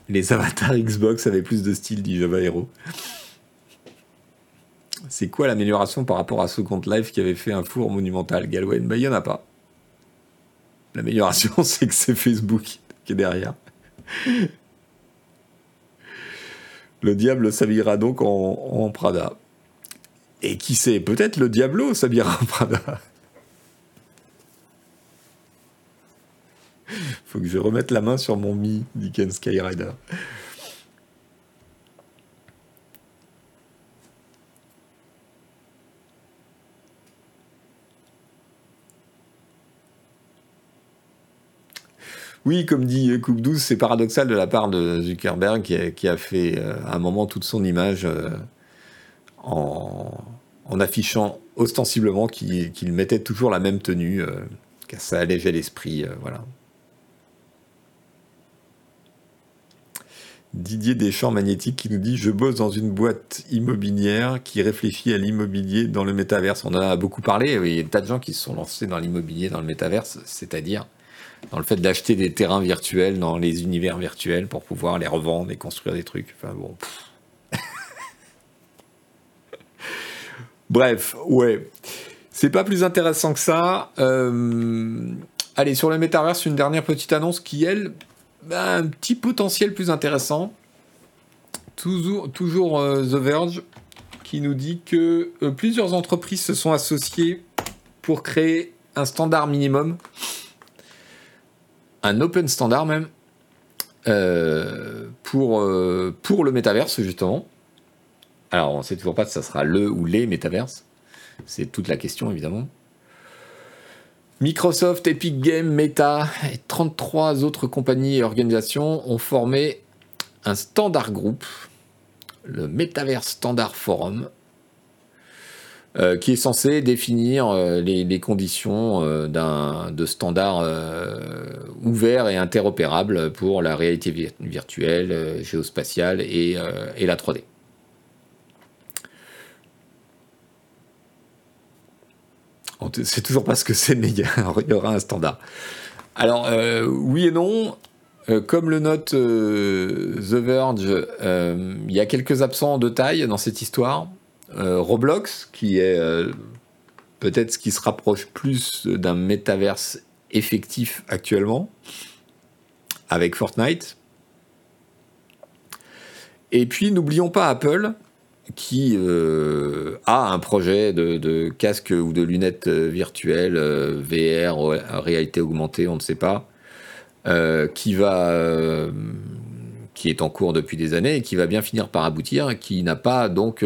Les avatars Xbox avaient plus de style, dit Java Hero. C'est quoi l'amélioration par rapport à Second Life qui avait fait un four monumental? Galwen Bah, il n'y en a pas. L'amélioration, c'est que c'est Facebook qui est derrière. Le diable s'habillera donc en, Prada. Et qui sait, peut-être le Diablo s'habillera en Prada. Faut que je remette la main sur mon Mi, dit Ken Skyrider. Oui, comme dit Coupe 12, c'est paradoxal de la part de Zuckerberg qui a, fait euh, à un moment toute son image euh, en, affichant ostensiblement qu'il mettait toujours la même tenue, euh, car ça allégeait l'esprit. voilà. Didier Deschamps Magnétique qui nous dit Je bosse dans une boîte immobilière qui réfléchit à l'immobilier dans le métaverse. On en a beaucoup parlé, il y a des tas de gens qui se sont lancés dans l'immobilier dans le métaverse, c'est-à-dire dans le fait d'acheter des terrains virtuels dans les univers virtuels pour pouvoir les revendre et construire des trucs. Enfin bon. Bref, ouais. C'est pas plus intéressant que ça. Euh, allez, sur le Metaverse, une dernière petite annonce qui, elle, a un petit potentiel plus intéressant. Toujours, toujours euh, The Verge qui nous dit que euh, plusieurs entreprises se sont associées pour créer un standard minimum un open standard même euh, pour, euh, pour le métaverse justement. Alors on sait toujours pas si ça sera le ou les métaverses. C'est toute la question évidemment. Microsoft, Epic Games, Meta et 33 autres compagnies et organisations ont formé un standard groupe, le Metaverse Standard Forum, euh, qui est censé définir euh, les, conditions euh, de standards ouverts et interopérables pour la réalité virtuelle, géospatiale et, et, la 3D. On ne sait toujours pas ce que c'est, mais il y, aura un standard. Alors, oui et non, comme le note The Verge, il y a quelques absents de taille dans cette histoire. Roblox, qui est peut-être ce qui se rapproche plus d'un métaverse effectif actuellement, avec Fortnite. Et puis n'oublions pas Apple, qui euh, a un projet de, casque ou de lunettes euh, virtuelles, euh, VR, réalité augmentée, on ne sait pas, qui va, qui est en cours depuis des années et qui va bien finir par aboutir, qui n'a pas donc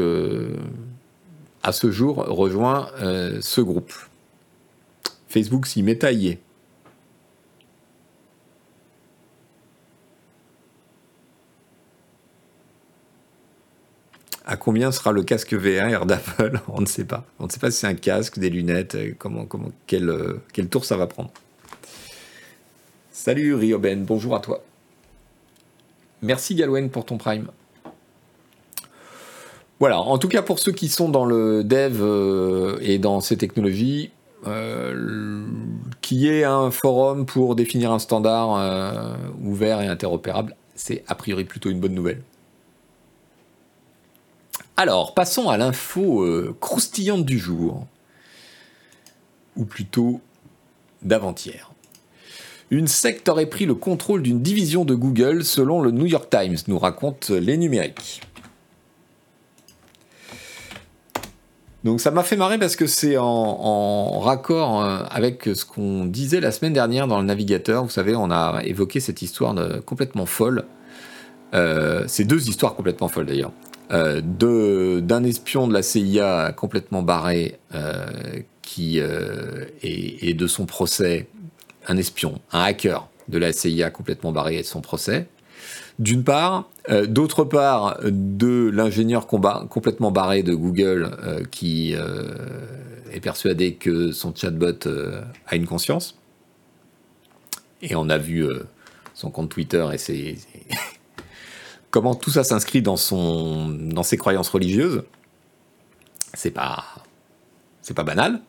à ce jour rejoint ce groupe. Facebook s'y met taillé. À combien sera le casque VR d'Apple On ne sait pas. On ne sait pas si c'est un casque, des lunettes, euh, comment, comment, quel, euh, quel tour ça va prendre. Salut Rioben, bonjour à toi. Merci Galwen pour ton prime. Voilà, en tout cas pour ceux qui sont dans le dev euh, et dans ces technologies, qui est un forum pour définir un standard ouvert et interopérable, c'est a priori plutôt une bonne nouvelle. Alors, passons à l'info euh, croustillante du jour. Ou plutôt d'avant-hier. Une secte aurait pris le contrôle d'une division de Google selon le New York Times, nous raconte les numériques. Donc ça m'a fait marrer parce que c'est en, raccord euh, avec ce qu'on disait la semaine dernière dans le navigateur. Vous savez, on a évoqué cette histoire complètement folle. Euh, c'est deux histoires complètement folles d'ailleurs. Euh, d'un espion de la CIA complètement barré euh, qui et, de son procès, un espion, un hacker de la CIA complètement barré de son procès. D'une part, d'autre part, de l'ingénieur complètement barré de Google qui est persuadé que son chatbot a une conscience. Et on a vu son compte Twitter et comment tout ça s'inscrit dans ses croyances religieuses, c'est pas, c'est pas banal.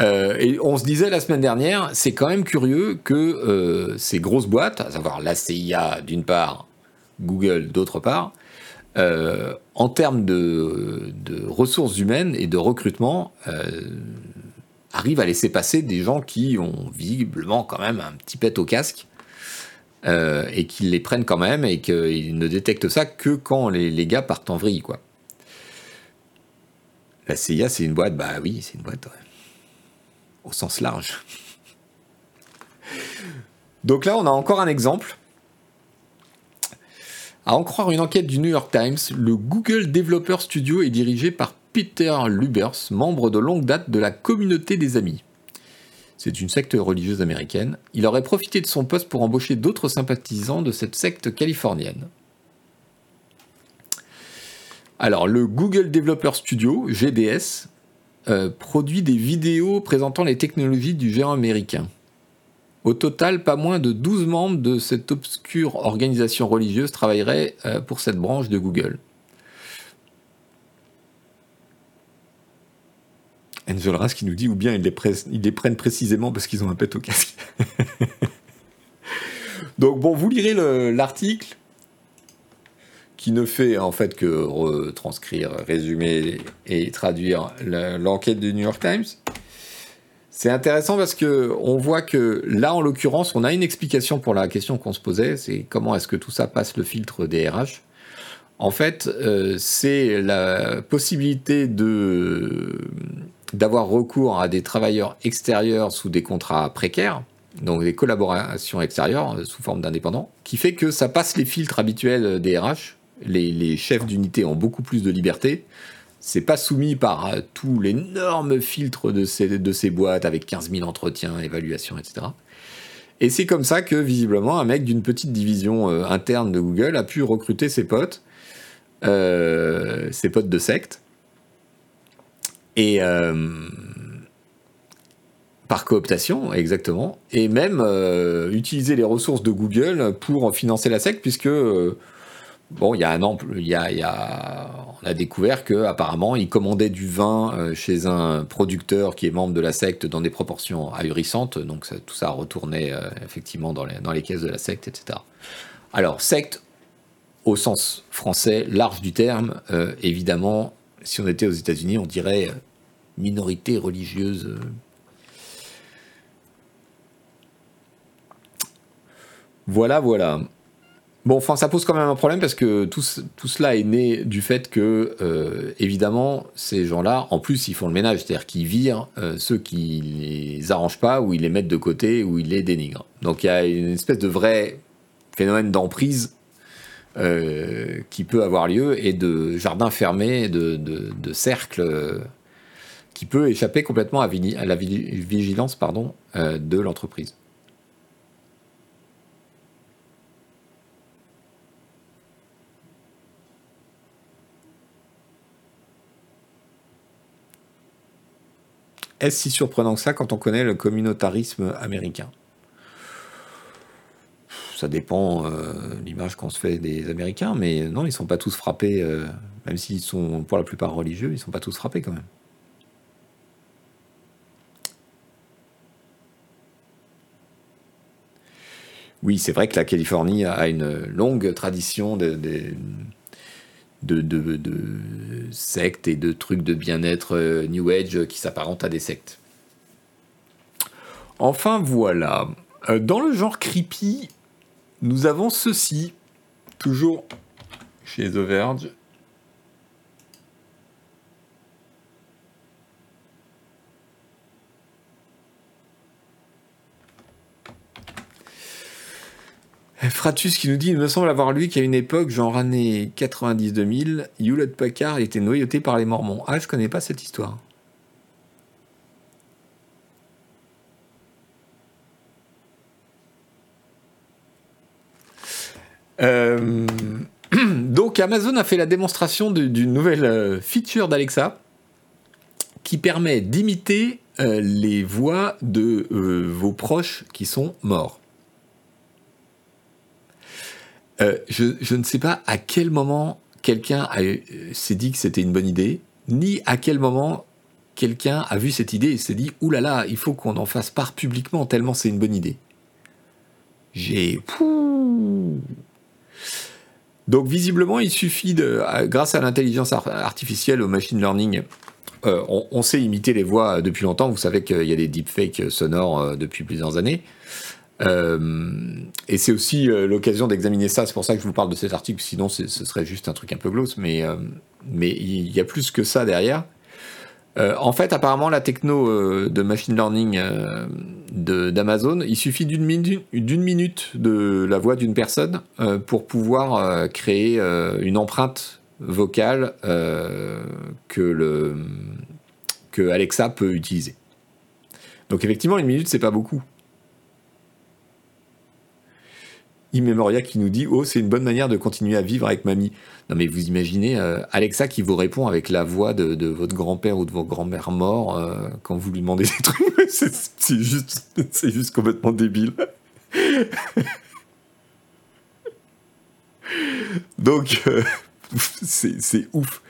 Euh, et on se disait la semaine dernière, c'est quand même curieux que euh, ces grosses boîtes, à savoir la CIA d'une part, Google d'autre part, euh, en termes de, ressources humaines et de recrutement, arrivent à laisser passer des gens qui ont visiblement quand même un petit pet au casque et qu'ils les prennent quand même et qu'ils ne détectent ça que quand les, gars partent en vrille, quoi. La CIA, c'est une boîte, bah oui, c'est une boîte, au sens large. Donc là, on a encore un exemple. À en croire une enquête du New York Times, le Google Developer Studio est dirigé par Peter Lubers, membre de longue date de la communauté des amis. C'est une secte religieuse américaine. Il aurait profité de son poste pour embaucher d'autres sympathisants de cette secte californienne. Alors, le Google Developer Studio, GDS, euh, produit des vidéos présentant les technologies du géant américain. Au total, pas moins de 12 membres de cette obscure organisation religieuse travailleraient euh, pour cette branche de Google. Angel Ras qui nous dit ou bien ils les, prennent précisément parce qu'ils ont un pet au casque. Donc bon, vous lirez l'article qui ne fait en fait que retranscrire, résumer et traduire l'enquête du New York Times. C'est intéressant parce que on voit que là, en l'occurrence, on a une explication pour la question qu'on se posait, c'est comment est-ce que tout ça passe le filtre des RH. En fait, euh, c'est la possibilité de d'avoir recours à des travailleurs extérieurs sous des contrats précaires, donc des collaborations extérieures euh, sous forme d'indépendants, qui fait que ça passe les filtres habituels des RH. Les, chefs d'unité ont beaucoup plus de liberté. C'est pas soumis par euh, tous l'énorme filtre de ces, de ces boîtes avec 15 000 entretiens, évaluations, etc. Et c'est comme ça que, visiblement, un mec d'une petite division euh, interne de Google a pu recruter ses potes, ses potes de secte, et euh, par cooptation, exactement, et même euh, utiliser les ressources de Google pour financer la secte, puisque euh, bon, il y a un an, on a découvert que apparemment, il commandait du vin euh, chez un producteur qui est membre de la secte dans des proportions ahurissantes. Donc tout ça retournait euh, effectivement dans les, dans les caisses de la secte, etc. Alors secte, au sens français large du terme, euh, évidemment, si on était aux États-Unis, on dirait minorité religieuse. Voilà, voilà. Bon, enfin, ça pose quand même un problème parce que tout, cela est né du fait que, euh, évidemment, ces gens-là, en plus, ils font le ménage, c'est-à-dire qu'ils virent euh, ceux qui les arrangent pas, ou ils les mettent de côté, ou ils les dénigrent. Donc il y a une espèce de vrai phénomène d'emprise euh, qui peut avoir lieu et de jardin fermé, de, de, cercle qui peut échapper complètement à, la vigilance de l'entreprise. Est-ce si surprenant que ça quand on connaît le communautarisme américain? Ça dépend euh, l'image qu'on se fait des Américains, mais non, ils ne sont pas tous frappés, euh, même s'ils sont pour la plupart religieux, ils ne sont pas tous frappés quand même. Oui, c'est vrai que la Californie a une longue tradition de de, de, sectes et de trucs de bien-être euh, New Age qui s'apparentent à des sectes. Enfin voilà. Euh, dans le genre creepy, nous avons ceci, toujours chez The Verge. Fratus qui nous dit Il me semble avoir lu qu'à une époque, genre années 90-2000, Hewlett Packard était noyauté par les Mormons. Ah, je connais pas cette histoire. Euh, donc Amazon a fait la démonstration d'une nouvelle euh, feature d'Alexa qui permet d'imiter euh, les voix de vos proches qui sont morts. Euh, je, ne sais pas à quel moment quelqu'un euh, s'est dit que c'était une bonne idée, ni à quel moment quelqu'un a vu cette idée et s'est dit Ouh là là, il faut qu'on en fasse part publiquement tellement c'est une bonne idée. J'ai. Donc visiblement, il suffit de, grâce à l'intelligence artificielle, au machine learning, euh, on, sait imiter les voix depuis longtemps. Vous savez qu'il y a des deepfakes sonores depuis plusieurs années. Euh, et c'est aussi euh, l'occasion d'examiner ça. C'est pour ça que je vous parle de cet article. Sinon, ce serait juste un truc un peu. Mais euh, mais il y a plus que ça derrière. en fait, apparemment, la techno de machine learning d'Amazon, il suffit d'une minute, de la voix d'une personne pour pouvoir créer une empreinte vocale que, que Alexa peut utiliser. Donc effectivement, une minute, c'est pas beaucoup. Immemoria qui nous dit Oh, c'est une bonne manière de continuer à vivre avec mamie. Non, mais vous imaginez euh, Alexa qui vous répond avec la voix de, votre grand-père ou de votre grand-mère mort euh, quand vous lui demandez des trucs. c'est juste, juste complètement débile. Donc, euh, c'est ouf.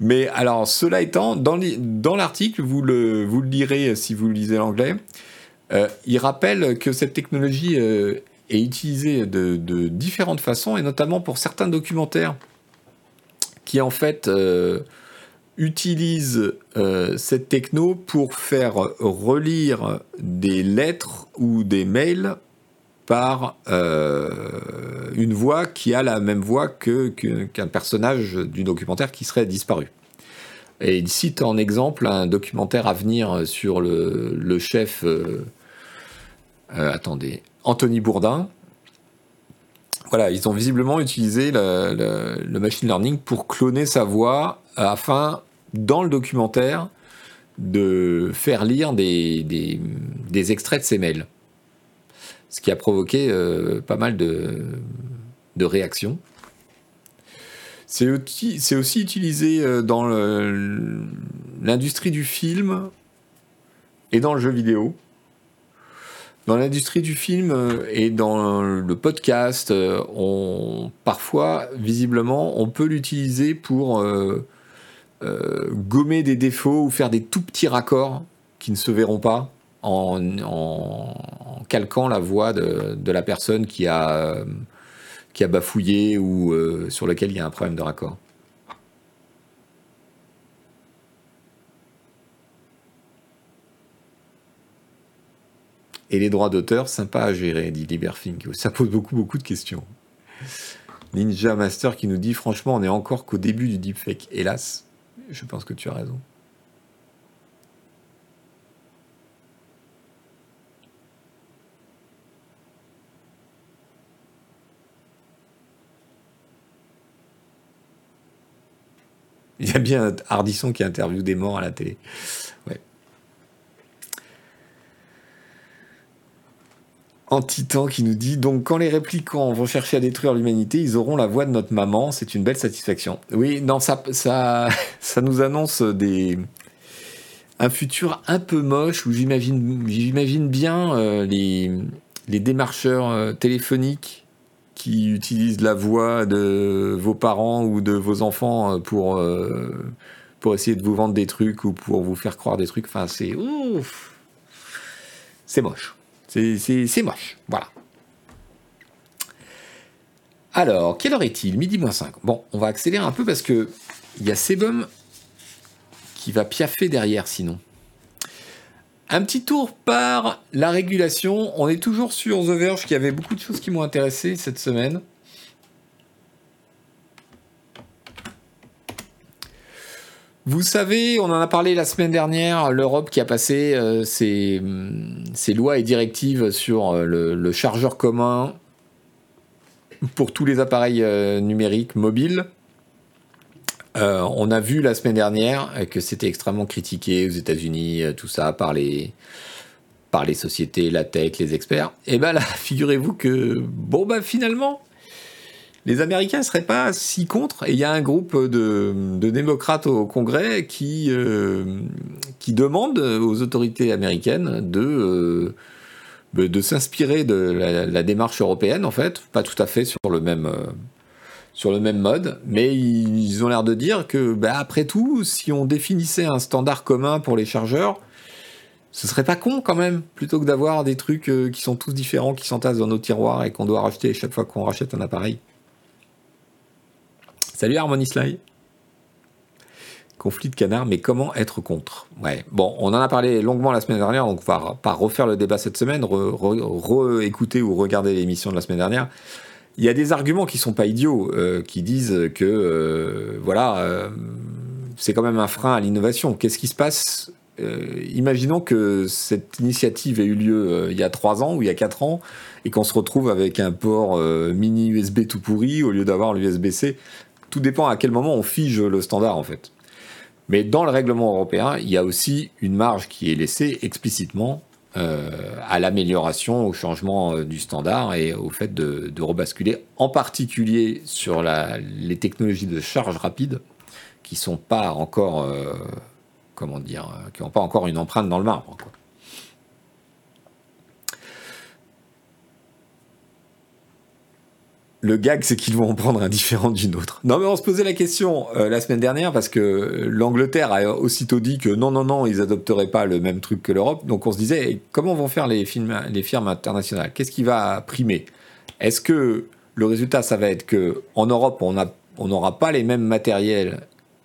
Mais alors, cela étant, dans l'article, vous le, vous le lirez si vous lisez l'anglais, il rappelle que cette technologie est utilisé de, différentes façons, et notamment pour certains documentaires qui en fait euh, utilisent euh, cette techno pour faire relire des lettres ou des mails par euh, une voix qui a la même voix qu'un personnage du documentaire qui serait disparu. Et il cite en exemple un documentaire à venir sur le, le chef. attendez, Anthony Bourdin. Voilà, ils ont visiblement utilisé le, machine learning pour cloner sa voix afin, dans le documentaire, de faire lire des, extraits de ses mails. Ce qui a provoqué euh, pas mal de, réactions. C'est aussi, aussi, utilisé euh, dans l'industrie du film et dans le jeu vidéo. Dans l'industrie du film euh, et dans le podcast, euh, on, parfois, visiblement, on peut l'utiliser pour euh, gommer des défauts ou faire des tout petits raccords qui ne se verront pas en, calquant la voix de, la personne qui a, qui a bafouillé ou sur laquelle il y a un problème de raccord. Et les droits d'auteur, sympa à gérer, dit Liberfink. Ça pose beaucoup, beaucoup de questions. Ninja Master qui nous dit franchement, on est encore qu'au début du deepfake. Hélas, je pense que tu as raison. Il y a bien Hardisson qui interviewe des morts à la télé. Ouais. Antitan qui nous dit donc quand les réplicants vont chercher à détruire l'humanité, ils auront la voix de notre maman. C'est une belle satisfaction. Oui, non, ça, ça, ça nous annonce des un futur un peu moche où j'imagine, j'imagine bien euh, les, les démarcheurs euh, téléphoniques qui utilisent la voix de vos parents ou de vos enfants euh, pour pour essayer de vous vendre des trucs ou pour vous faire croire des trucs. Enfin, c'est ouf, c'est moche. C'est moche. Voilà. Alors, quelle heure est-il? Midi moins 5. Bon, on va accélérer un peu parce que il y a Sebum qui va piaffer derrière sinon. Un petit tour par la régulation. On est toujours sur The Verge qui avait beaucoup de choses qui m'ont intéressé cette semaine. Vous savez, on en a parlé la semaine dernière, l'Europe qui a passé euh, ses, lois et directives sur euh, le, chargeur commun pour tous les appareils euh, numériques mobiles. on a vu la semaine dernière que c'était extrêmement critiqué aux États-Unis, tout ça, par les, par les sociétés, la tech, les experts. Et bien là, figurez-vous que, bon, bah finalement, les Américains ne seraient pas si contre. Et il y a un groupe de, démocrates au Congrès qui, euh, qui demande aux autorités américaines de, euh, de s'inspirer de la, démarche européenne, en fait, pas tout à fait sur le même, euh, sur le même mode, mais ils, ont l'air de dire que, bah, après tout, si on définissait un standard commun pour les chargeurs, ce serait pas con quand même, plutôt que d'avoir des trucs qui sont tous différents, qui s'entassent dans nos tiroirs et qu'on doit racheter chaque fois qu'on rachète un appareil. Salut Harmonisly. Conflit de canard, mais comment être contre? Ouais. Bon, on en a parlé longuement la semaine dernière, donc on va pas refaire le débat cette semaine, re-écouter ou regarder l'émission de la semaine dernière. Il y a des arguments qui sont pas idiots, euh, qui disent que euh, voilà, euh, c'est quand même un frein à l'innovation. Qu'est-ce qui se passe? Imaginons que cette initiative ait eu lieu il y a trois ans ou il y a quatre ans et qu'on se retrouve avec un port mini USB tout pourri au lieu d'avoir l'USB-C tout dépend à quel moment on fige le standard en fait. Mais dans le règlement européen, il y a aussi une marge qui est laissée explicitement euh, à l'amélioration, au changement euh, du standard et au fait de, rebasculer, en particulier sur les technologies de charge rapide, qui sont pas encore, euh, comment dire, qui n'ont pas encore une empreinte dans le marbre. Le gag, c'est qu'ils vont en prendre un différent d'une autre. Non, mais on se posait la question euh, la semaine dernière parce que l'Angleterre a aussitôt dit que non, non, non, ils adopteraient pas le même truc que l'Europe. Donc on se disait, comment vont faire les, les firmes internationales? Qu'est-ce qui va primer? Est-ce que le résultat, ça va être que en Europe, on n'aura pas les mêmes matériels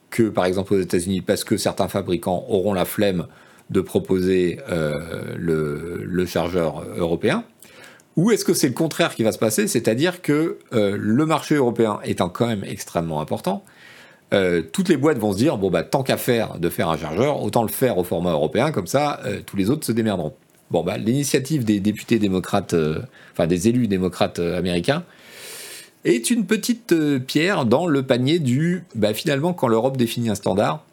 que par exemple aux États-Unis parce que certains fabricants auront la flemme de proposer euh, le chargeur européen? Ou est-ce que c'est le contraire qui va se passer, c'est-à-dire que euh, le marché européen étant quand même extrêmement important, euh, toutes les boîtes vont se dire bon bah tant qu'à faire de faire un chargeur, autant le faire au format européen, comme ça euh, tous les autres se démerderont. Bon bah l'initiative des députés démocrates, enfin des élus démocrates américains, est une petite pierre dans le panier du bah finalement quand l'Europe définit un standard,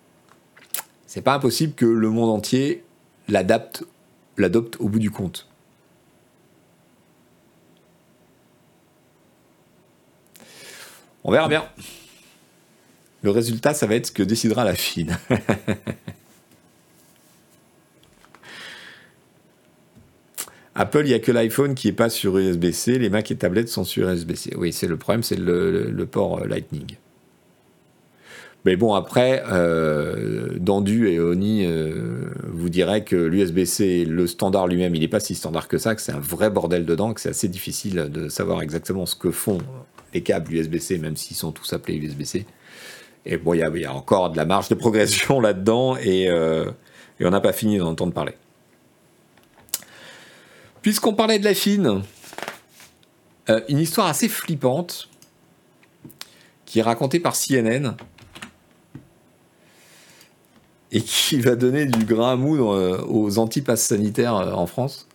c'est pas impossible que le monde entier l'adapte, l'adopte au bout du compte. On verra bien. Le résultat, ça va être ce que décidera la Chine. Apple, il n'y a que l'iPhone qui n'est pas sur USB-C, les Mac et tablettes sont sur USB-C. Oui, c'est le problème, c'est le, port Lightning. Mais bon, après, euh, Dandu et Oni euh, vous diraient que l'USB-C, le standard lui-même, il n'est pas si standard que ça, que c'est un vrai bordel dedans, que c'est assez difficile de savoir exactement ce que font les câbles USB-C, même s'ils sont tous appelés USB-C. Et bon, il y, a encore de la marge de progression là-dedans, euh, et, on n'a pas fini d'en entendre parler. Puisqu'on parlait de la Chine, euh, une histoire assez flippante qui est racontée par CNN et qui va donner du grain à moudre euh, aux antipasses sanitaires en France.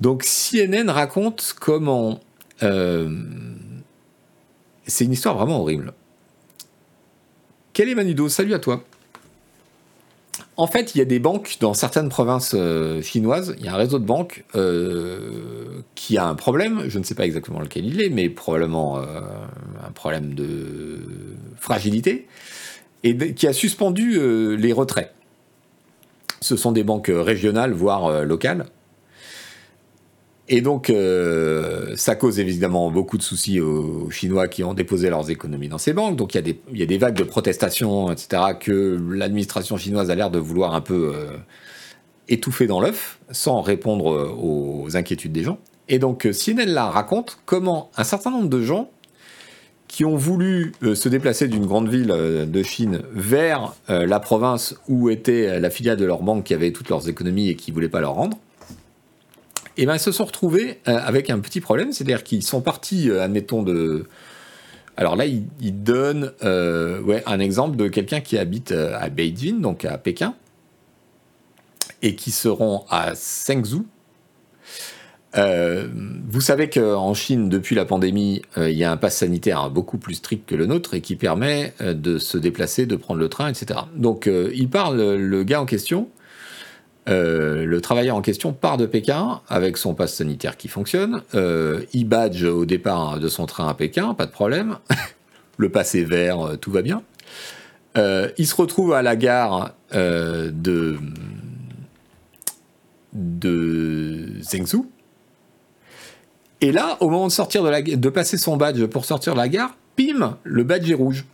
Donc CNN raconte comment... Euh, c'est une histoire vraiment horrible. Quel est Manudo Salut à toi. En fait, il y a des banques dans certaines provinces chinoises, il y a un réseau de banques qui a un problème, je ne sais pas exactement lequel il est, mais probablement un problème de fragilité et qui a suspendu euh, les retraits. Ce sont des banques régionales, voire euh, locales. Et donc, euh, ça cause évidemment beaucoup de soucis aux Chinois qui ont déposé leurs économies dans ces banques. Donc, il y a des, vagues de protestations, etc., que l'administration chinoise a l'air de vouloir un peu étouffer dans l'œuf, sans répondre aux inquiétudes des gens. Et donc, là raconte comment un certain nombre de gens qui ont voulu euh, se déplacer d'une grande ville euh, de Chine vers euh, la province où était la filiale de leur banque qui avait toutes leurs économies et qui ne voulait pas leur rendre, et eh ben, ils se sont retrouvés avec un petit problème, c'est-à-dire qu'ils sont partis, admettons, de... Alors là, ils, donnent ouais, un exemple de quelqu'un qui habite à Beijing, donc à Pékin, et qui seront à Sengzhou, euh, vous savez qu'en Chine, depuis la pandémie, euh, il y a un pass sanitaire beaucoup plus strict que le nôtre et qui permet euh, de se déplacer, de prendre le train, etc. Donc il parle, le gars en question, le travailleur en question part de Pékin avec son pass sanitaire qui fonctionne. il badge au départ de son train à Pékin, pas de problème. le pass est vert, tout va bien. il se retrouve à la gare de de Zhengzhou et là, au moment de passer son badge pour sortir de la gare, pim, le badge est rouge.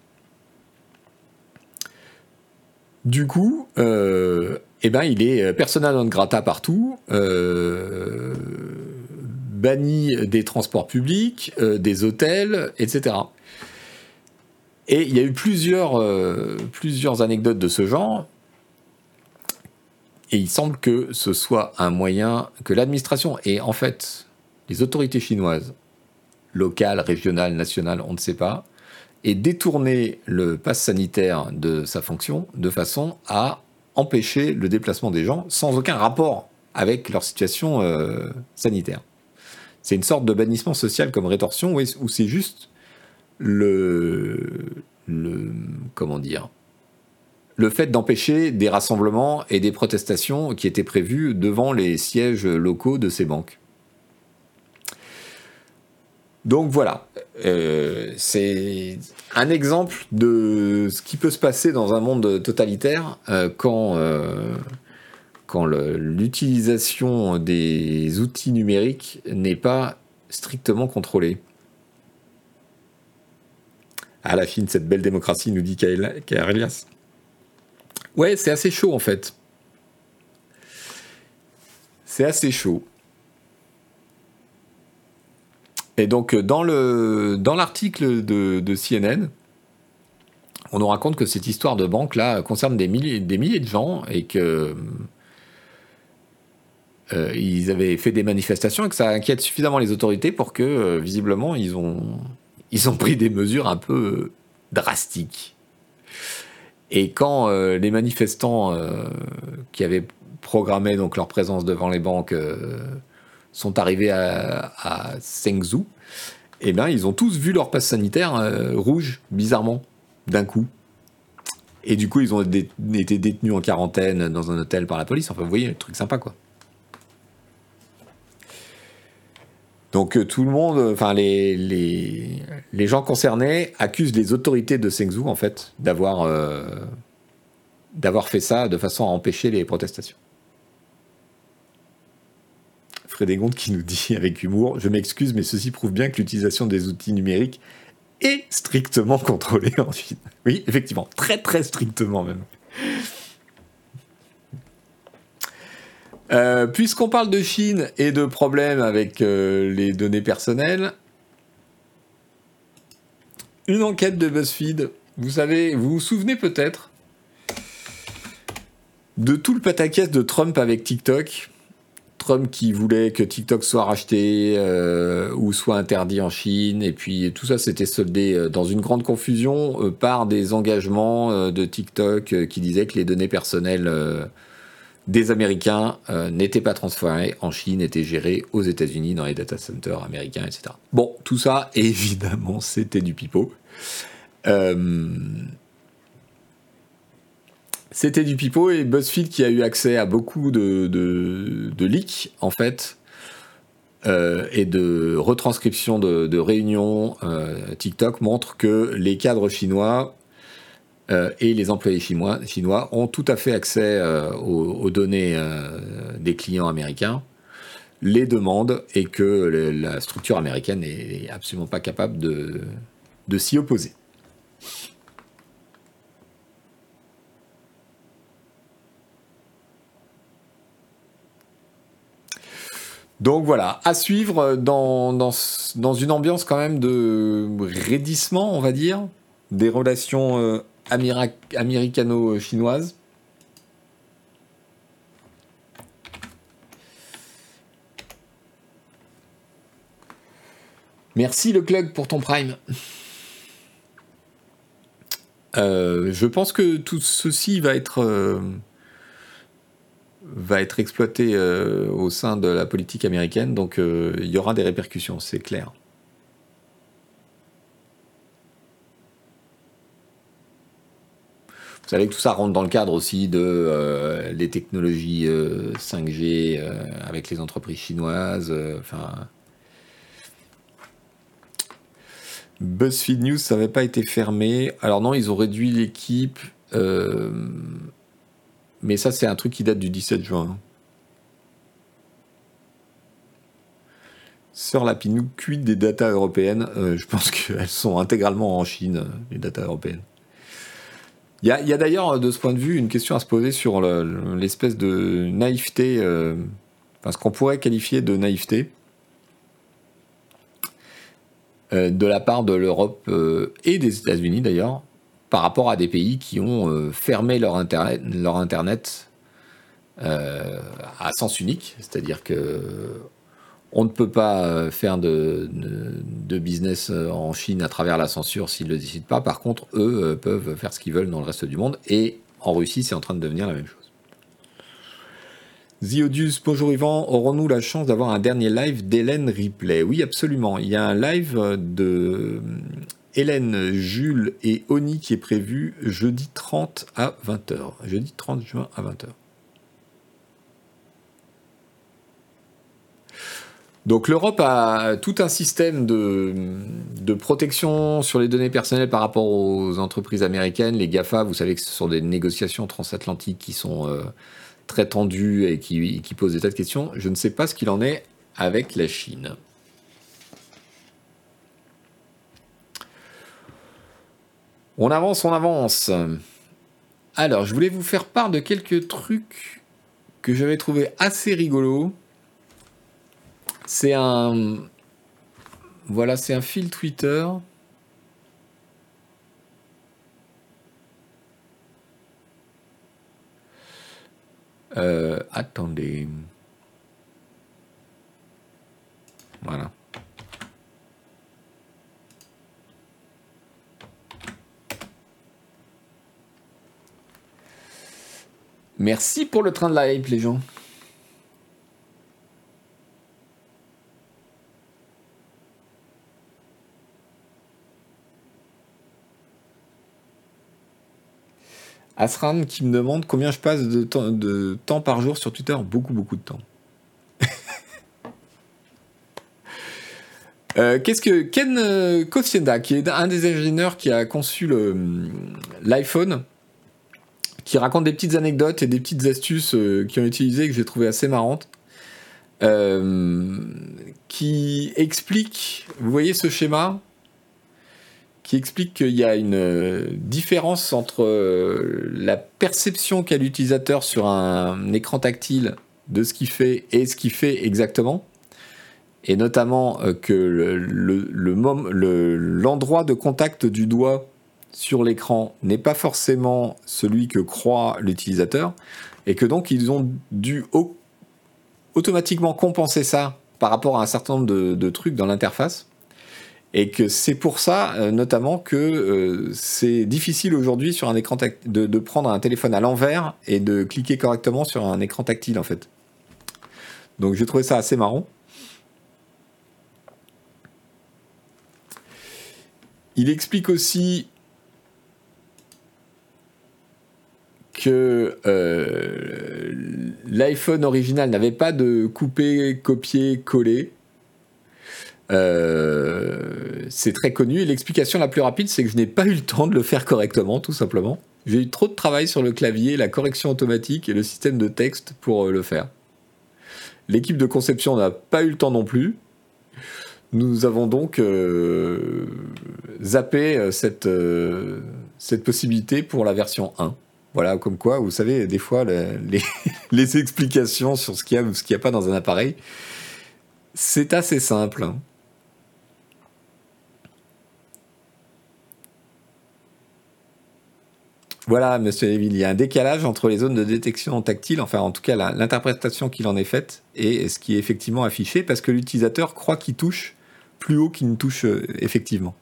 Du coup, euh, eh ben, il est persona non grata partout, euh, banni des transports publics, euh, des hôtels, etc. Et il y a eu plusieurs, plusieurs anecdotes de ce genre. Et il semble que ce soit un moyen que l'administration ait en fait les autorités chinoises, locales, régionales, nationales, on ne sait pas, et détourner le pass sanitaire de sa fonction de façon à empêcher le déplacement des gens sans aucun rapport avec leur situation euh, sanitaire. C'est une sorte de bannissement social comme rétorsion où c'est juste le, le comment dire le fait d'empêcher des rassemblements et des protestations qui étaient prévus devant les sièges locaux de ces banques. Donc voilà, euh, c'est un exemple de ce qui peut se passer dans un monde totalitaire euh, quand, euh, l'utilisation des outils numériques n'est pas strictement contrôlée. À la fin, cette belle démocratie, nous dit Kaelias. Ouais, c'est assez chaud en fait. C'est assez chaud. Et donc, euh, dans, le, dans l'article de, de, CNN, on nous raconte que cette histoire de banque là concerne des milliers, des milliers de gens et que euh, ils avaient fait des manifestations et que ça inquiète suffisamment les autorités pour que euh, visiblement ils ont ils ont pris des mesures un peu drastiques. Et quand les manifestants qui avaient programmé donc leur présence devant les banques sont arrivés à, à Sengzhou, eh bien, ils ont tous vu leur passe sanitaire euh, rouge, bizarrement, d'un coup. Et du coup, ils ont été détenus en quarantaine dans un hôtel par la police. Enfin, vous voyez, un truc sympa, quoi. Donc euh, tout le monde, enfin les, gens concernés accusent les autorités de Sengzhou en fait euh, d'avoir fait ça de façon à empêcher les protestations. Frédégonde qui nous dit avec humour Je m'excuse, mais ceci prouve bien que l'utilisation des outils numériques est strictement contrôlée en Chine. Oui, effectivement, très très strictement même. Euh, puisqu'on parle de Chine et de problèmes avec euh, les données personnelles, une enquête de BuzzFeed, vous savez, vous vous souvenez peut-être de tout le pataquès de Trump avec TikTok. Trump qui voulait que TikTok soit racheté euh, ou soit interdit en Chine, et puis tout ça s'était soldé dans une grande confusion par des engagements de TikTok qui disaient que les données personnelles des Américains euh, n'étaient pas transférés en Chine, étaient gérés aux États-Unis dans les data centers américains, etc. Bon, tout ça, évidemment, c'était du pipeau. Euh, c'était du pipeau et BuzzFeed qui a eu accès à beaucoup de, leaks, en fait, euh, et de retranscriptions de, réunions TikTok montre que les cadres chinois euh, et les employés chinois, ont tout à fait accès euh, aux, données euh, des clients américains, les demandent et que la structure américaine n'est absolument pas capable de s'y opposer. Donc voilà, à suivre dans, une ambiance quand même de raidissement, on va dire, des relations américano-chinoise. Merci le club pour ton prime. Euh, je pense que tout ceci va être, euh, va être exploité euh, au sein de la politique américaine, donc il y aura des répercussions, c'est clair. Vous savez que tout ça rentre dans le cadre aussi de euh, les technologies 5G euh, euh, avec les entreprises chinoises. Enfin. BuzzFeed News, ça n'avait pas été fermé. Alors non, ils ont réduit l'équipe. Mais ça, c'est un truc qui date du 17 juin. Sœur Lapinou, cuite des datas européennes. je pense qu'elles sont intégralement en Chine, les datas européennes. Il y a, d'ailleurs, de ce point de vue, une question à se poser sur l'espèce de naïveté, euh, enfin, ce qu'on pourrait qualifier de naïveté, euh, de la part de l'Europe euh, et des États-Unis d'ailleurs, par rapport à des pays qui ont fermé leur Internet, internet à sens unique, c'est-à-dire que on ne peut pas euh, faire de, business euh, en Chine à travers la censure s'ils ne le décident pas. Par contre, eux euh, peuvent faire ce qu'ils veulent dans le reste du monde. Et en Russie, c'est en train de devenir la même chose. Ziodius, bonjour Yvan. Aurons-nous la chance d'avoir un dernier live d'Hélène Ripley? Oui, absolument. Il y a un live de Hélène, Jules et Oni qui est prévu jeudi 30 à 20h. Jeudi 30 juin à 20h. Donc l'Europe a tout un système de, protection sur les données personnelles par rapport aux entreprises américaines. Les GAFA, vous savez que ce sont des négociations transatlantiques qui sont euh, très tendues et qui, qui, posent des tas de questions. Je ne sais pas ce qu'il en est avec la Chine. On avance, on avance. Alors, je voulais vous faire part de quelques trucs que j'avais trouvé assez rigolos. C'est un. Voilà, c'est un fil Twitter. Euh, attendez. Voilà. Merci pour le train de la hype, les gens. Asran qui me demande combien je passe de temps, par jour sur Twitter. Beaucoup, beaucoup de temps. Euh, qu'est-ce que Ken euh, qui est un des ingénieurs qui a conçu l'iPhone, qui raconte des petites anecdotes et des petites astuces euh, qui ont utilisé que j'ai trouvé assez marrantes. qui explique, vous voyez ce schéma qui explique qu'il y a une différence entre la perception qu'a l'utilisateur sur un écran tactile de ce qu'il fait et ce qu'il fait exactement et notamment euh, que l'endroit le, de contact du doigt sur l'écran n'est pas forcément celui que croit l'utilisateur, et que donc ils ont dû automatiquement compenser ça par rapport à un certain nombre de, trucs dans l'interface, et que c'est pour ça euh, notamment que euh, c'est difficile aujourd'hui sur un écran de, de prendre un téléphone à l'envers et de cliquer correctement sur un écran tactile en fait. Donc j'ai trouvé ça assez marrant. Il explique aussi que euh, l'iPhone original n'avait pas de couper, copier, coller. Euh, c'est très connu. Et l'explication la plus rapide, c'est que je n'ai pas eu le temps de le faire correctement, tout simplement. J'ai eu trop de travail sur le clavier, la correction automatique et le système de texte pour euh, le faire. L'équipe de conception n'a pas eu le temps non plus. Nous avons donc zappé cette, cette possibilité pour la version 1. Voilà, comme quoi, vous savez, des fois, les, explications sur ce qu'il y a ou ce qu'il n'y a pas dans un appareil, c'est assez simple. Hein. Voilà, monsieur Léville, il y a un décalage entre les zones de détection tactile, enfin en tout cas l'interprétation qu'il en est faite, et ce qui est effectivement affiché, parce que l'utilisateur croit qu'il touche plus haut qu'il ne touche euh, effectivement.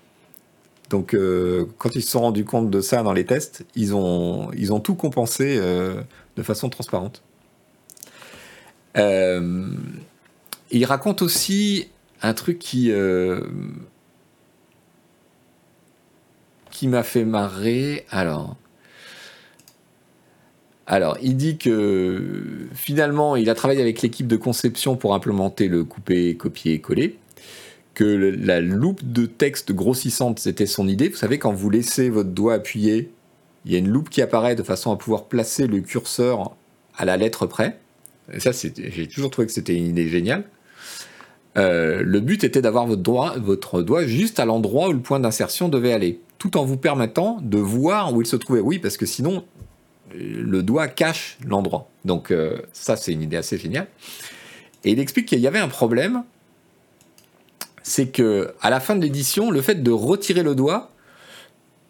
Donc euh, quand ils se sont rendus compte de ça dans les tests, ils ont, tout compensé euh, de façon transparente. il raconte aussi un truc qui, qui m'a fait marrer. Alors, alors, il dit que finalement, il a travaillé avec l'équipe de conception pour implémenter le couper, copier, coller. Que la loupe de texte grossissante, c'était son idée. Vous savez, quand vous laissez votre doigt appuyé, il y a une loupe qui apparaît de façon à pouvoir placer le curseur à la lettre près. Et ça, j'ai toujours trouvé que c'était une idée géniale. Euh, le but était d'avoir votre doigt, votre doigt juste à l'endroit où le point d'insertion devait aller, tout en vous permettant de voir où il se trouvait. Oui, parce que sinon, le doigt cache l'endroit. Donc euh, ça, c'est une idée assez géniale. Et il explique qu'il y avait un problème, c'est que à la fin de l'édition, le fait de retirer le doigt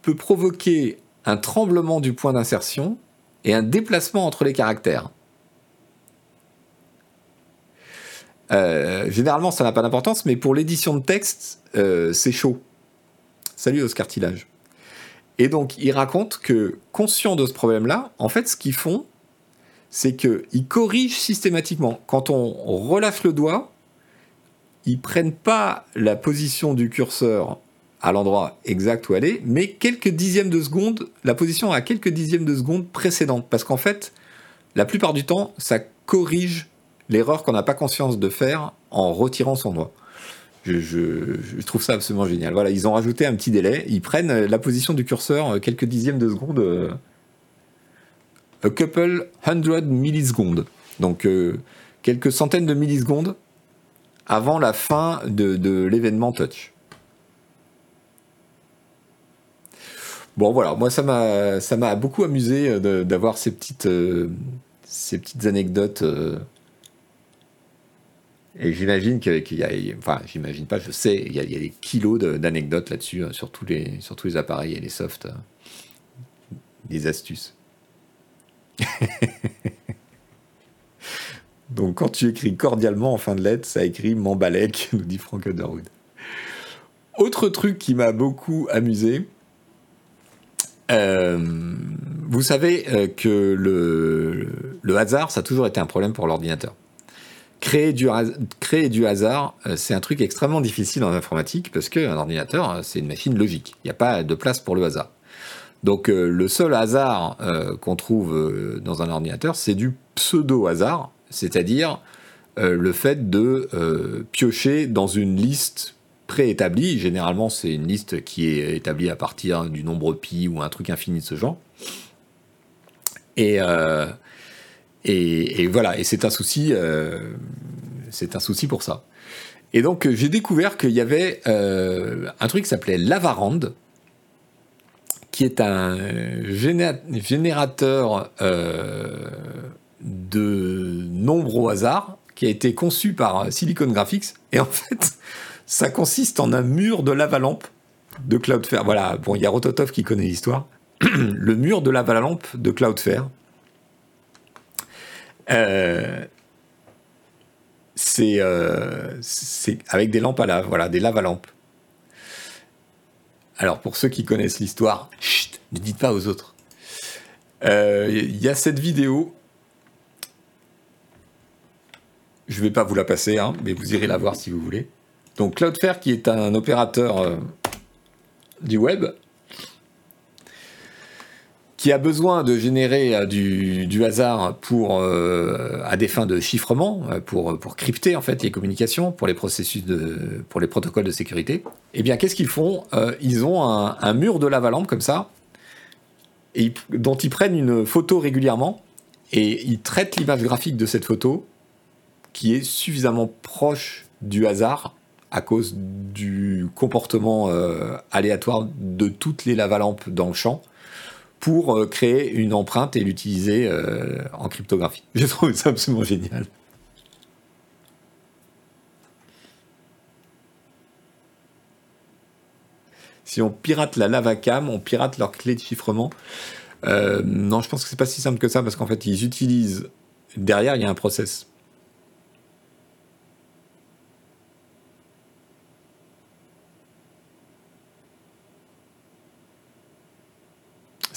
peut provoquer un tremblement du point d'insertion et un déplacement entre les caractères. Euh, généralement, ça n'a pas d'importance, mais pour l'édition de texte, euh, c'est chaud. Salut Oscar Tillage. Et donc, ils racontent que, conscient de ce problème-là, en fait, ce qu'ils font, c'est qu'ils corrigent systématiquement. Quand on relâche le doigt, ils prennent pas la position du curseur à l'endroit exact où elle est, mais quelques dixièmes de seconde, la position à quelques dixièmes de seconde précédente. Parce qu'en fait, la plupart du temps, ça corrige l'erreur qu'on n'a pas conscience de faire en retirant son doigt. Je, trouve ça absolument génial. Voilà, ils ont rajouté un petit délai. Ils prennent la position du curseur euh, quelques dixièmes de seconde. Euh, a couple hundred millisecondes. Donc euh, quelques centaines de millisecondes avant la fin de, l'événement touch. Bon voilà, moi ça m'a beaucoup amusé d'avoir ces petites ces petites anecdotes et j'imagine qu'il y a, enfin, j'imagine pas, je sais, il y a, des kilos d'anecdotes là-dessus, sur, tous les, sur tous les appareils et les softs. Des astuces. Donc, quand tu écris cordialement en fin de lettre, ça écrit Mambalek, nous dit Frank Underwood. Autre truc qui m'a beaucoup amusé, euh, vous savez euh, que le, hasard, ça a toujours été un problème pour l'ordinateur. Créer du, hasard, euh, c'est un truc extrêmement difficile en informatique parce qu'un ordinateur, c'est une machine logique. Il n'y a pas de place pour le hasard. Donc le seul hasard qu'on trouve dans un ordinateur, c'est du pseudo-hasard, c'est-à-dire le fait de piocher dans une liste préétablie. Généralement, c'est une liste qui est établie à partir du nombre pi ou un truc infini de ce genre. Et, et, voilà, et c'est un souci, euh, c'est un souci pour ça. Et donc j'ai découvert qu'il y avait un truc qui s'appelait Lavarand, qui est un générateur de nombres au hasard, qui a été conçu par Silicon Graphics. Et en fait, ça consiste en un mur de lava-lampe de Cloudflare. Voilà, bon, il y a Rototov qui connaît l'histoire. le mur de lava-lampe de Cloudflare. Euh, euh, c'est avec des lampes à lave, voilà, des lava-lampes. Alors, pour ceux qui connaissent l'histoire, ne dites pas aux autres. Euh, il y a cette vidéo je ne vais pas vous la passer, hein, mais vous irez la voir si vous voulez. Donc Cloudflare, qui est un opérateur euh, du web, qui a besoin de générer euh, du, hasard pour, euh, à des fins de chiffrement, pour, pour crypter en fait les communications, pour les processus de, pour les protocoles de sécurité. Eh bien, qu'est-ce qu'ils font Ils ont un, mur de lava-lampe comme ça, dont ils prennent une photo régulièrement, et ils traitent l'image graphique de cette photo qui est suffisamment proche du hasard à cause du comportement euh, aléatoire de toutes les lavalampes dans le champ pour euh, créer une empreinte et l'utiliser euh, en cryptographie. J'ai trouvé ça absolument génial. Si on pirate la lavacam, on pirate leur clé de chiffrement. non, je pense que c'est pas si simple que ça parce qu'en fait, ils utilisent derrière, il y a un process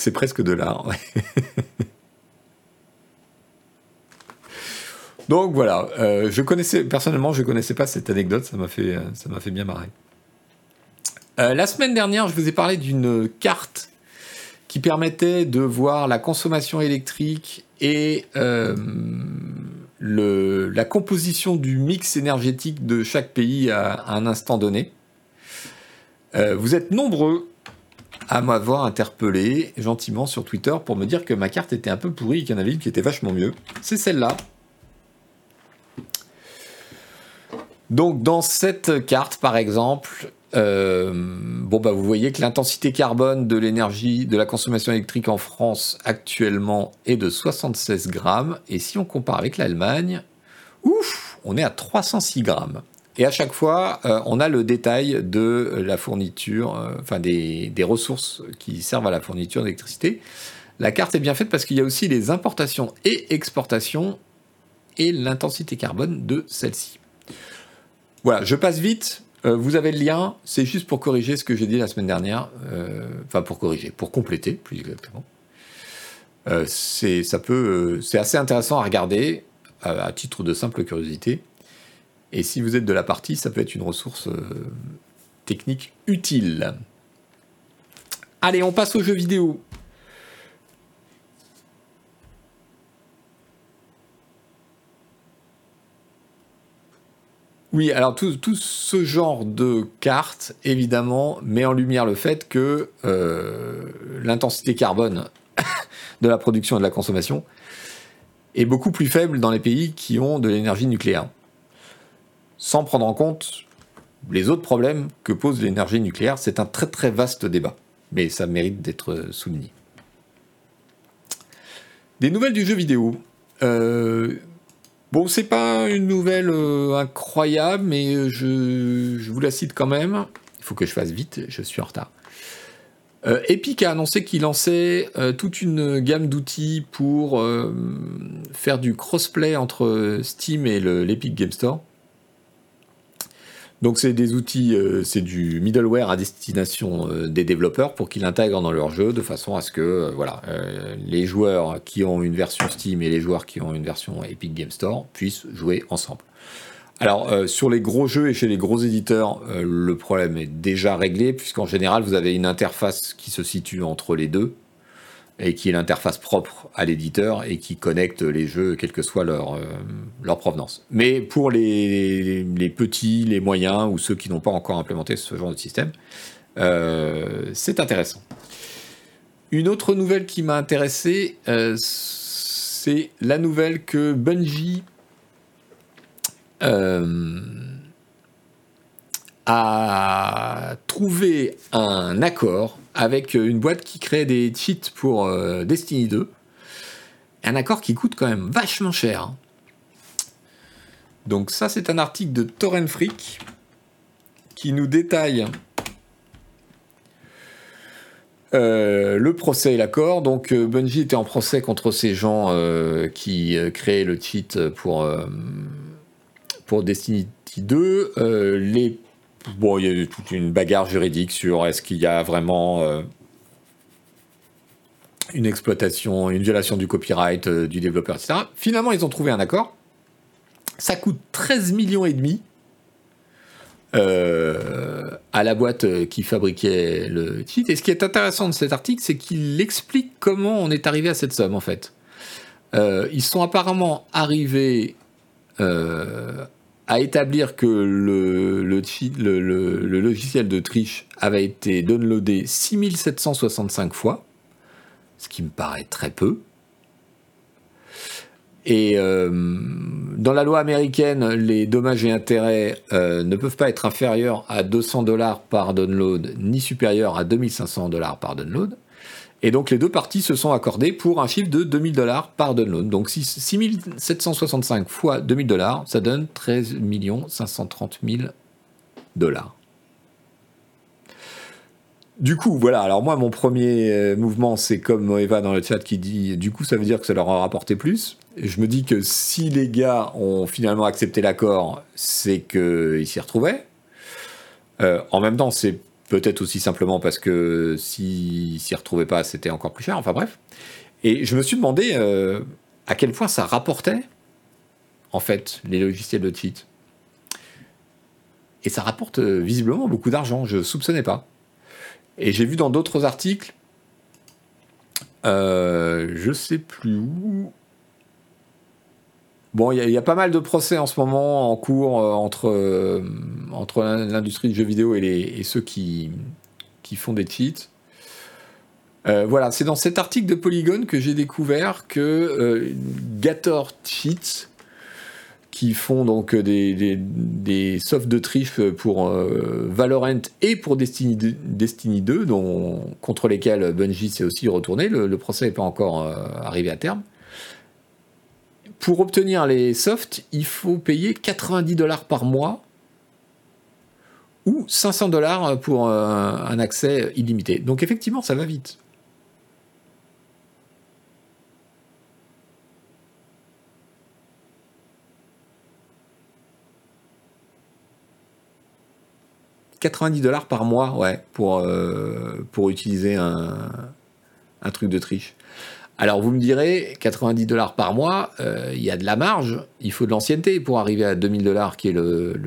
C'est presque de l'art. Donc voilà, euh, je connaissais personnellement, je connaissais pas cette anecdote, ça m'a fait, ça m'a fait bien marrer. Euh, la semaine dernière, je vous ai parlé d'une carte qui permettait de voir la consommation électrique et euh, la composition du mix énergétique de chaque pays à un instant donné. vous êtes nombreux à m'avoir interpellé gentiment sur Twitter pour me dire que ma carte était un peu pourrie et qu'il y en avait une qui était vachement mieux. C'est celle-là. Donc dans cette carte, par exemple, euh, bah vous voyez que l'intensité carbone de l'énergie de la consommation électrique en France actuellement est de 76 grammes et si on compare avec l'Allemagne, ouf, on est à 306 grammes. Et à chaque fois, euh, on a le détail de la fourniture, euh, enfin des, ressources qui servent à la fourniture d'électricité. La carte est bien faite parce qu'il y a aussi les importations et exportations et l'intensité carbone de celle-ci. Voilà, je passe vite. Euh, vous avez le lien. C'est juste pour corriger ce que j'ai dit la semaine dernière. Enfin, pour corriger, pour compléter, plus exactement. c'est assez intéressant à regarder à titre de simple curiosité. Et si vous êtes de la partie, ça peut être une ressource euh, technique utile. Allez, on passe aux jeux vidéo. Oui, alors tout, ce genre de cartes, évidemment, met en lumière le fait que euh, l'intensité carbone de la production et de la consommation est beaucoup plus faible dans les pays qui ont de l'énergie nucléaire sans prendre en compte les autres problèmes que pose l'énergie nucléaire. C'est un très très vaste débat, mais ça mérite d'être souligné. Des nouvelles du jeu vidéo. Euh, bon, c'est pas une nouvelle euh, incroyable, mais je, vous la cite quand même. Il faut que je fasse vite, je suis en retard. Euh, Epic a annoncé qu'il lançait toute une gamme d'outils pour faire du crossplay entre Steam et l'Epic Game Store. Donc c'est des outils, euh, c'est du middleware à destination euh, des développeurs pour qu'ils l'intègrent dans leur jeu de façon à ce que euh, voilà, les joueurs qui ont une version Steam et les joueurs qui ont une version Epic Game Store puissent jouer ensemble. Alors sur les gros jeux et chez les gros éditeurs, le problème est déjà réglé puisqu'en général vous avez une interface qui se situe entre les deux et qui est l'interface propre à l'éditeur et qui connecte les jeux, quelle que soit leur, euh, leur provenance. Mais pour les, les, petits, les moyens ou ceux qui n'ont pas encore implémenté ce genre de système, euh, c'est intéressant. Une autre nouvelle qui m'a intéressé, euh, c'est la nouvelle que Bungie a trouvé un accord avec une boîte qui crée des cheats pour Destiny 2. Un accord qui coûte quand même vachement cher. Hein. Donc ça, c'est un article de Torrent Freak qui nous détaille euh, le procès et l'accord. Donc euh, Bungie était en procès contre ces gens euh, qui créaient le cheat pour, Destiny 2. les... Bon, il y a toute une bagarre juridique sur est-ce qu'il y a vraiment une exploitation, une violation du copyright du développeur, etc. Finalement, ils ont trouvé un accord. Ça coûte 13 millions et demi euh, à la boîte qui fabriquait le cheat. Et ce qui est intéressant de cet article, c'est qu'il explique comment on est arrivé à cette somme en fait. Euh, ils sont apparemment arrivés euh, à établir que le, logiciel de triche avait été downloadé 6765 fois, ce qui me paraît très peu. Et euh, dans la loi américaine, les dommages et intérêts euh, ne peuvent pas être inférieurs à 200 dollars par download, ni supérieurs à 2500 dollars par download. Et donc les deux parties se sont accordées pour un chiffre de 2000 dollars par download. Donc 6765 fois 2000 dollars, ça donne 13 530 000 dollars. Du coup, voilà. Alors moi, mon premier euh, mouvement, c'est comme Eva dans le chat qui dit, du coup, ça veut dire que ça leur a rapporté plus. Je me dis que si les gars ont finalement accepté l'accord, c'est qu'ils s'y retrouvaient. Euh, en même temps, c'est peut-être aussi simplement parce que s'ils s'y retrouvaient pas, c'était encore plus cher. Enfin bref. Et je me suis demandé euh, à quel point ça rapportait, en fait, les logiciels de cheat. Et ça rapporte visiblement beaucoup d'argent. Je soupçonnais pas. Et j'ai vu dans d'autres articles, euh, je sais plus où. Bon, il y, a pas mal de procès en ce moment en cours euh, entre, euh, entre l'industrie du jeu vidéo et, les, ceux qui, qui font des cheats. Euh, voilà, c'est dans cet article de Polygon que j'ai découvert que Gator Cheats qui font donc des, des, de triche pour Valorant et pour Destiny 2, Destiny 2 dont, contre lesquels Bungie s'est aussi retourné. Le, procès n'est pas encore arrivé à terme. Pour obtenir les softs, il faut payer 90 dollars par mois ou 500 dollars pour euh, un accès illimité. Donc effectivement, ça va vite. 90 dollars par mois, ouais, pour, euh, pour utiliser un, un, truc de triche. Alors vous me direz, 90 dollars par mois, euh, il y a de la marge, il faut de l'ancienneté pour arriver à 2000 dollars, qui est le,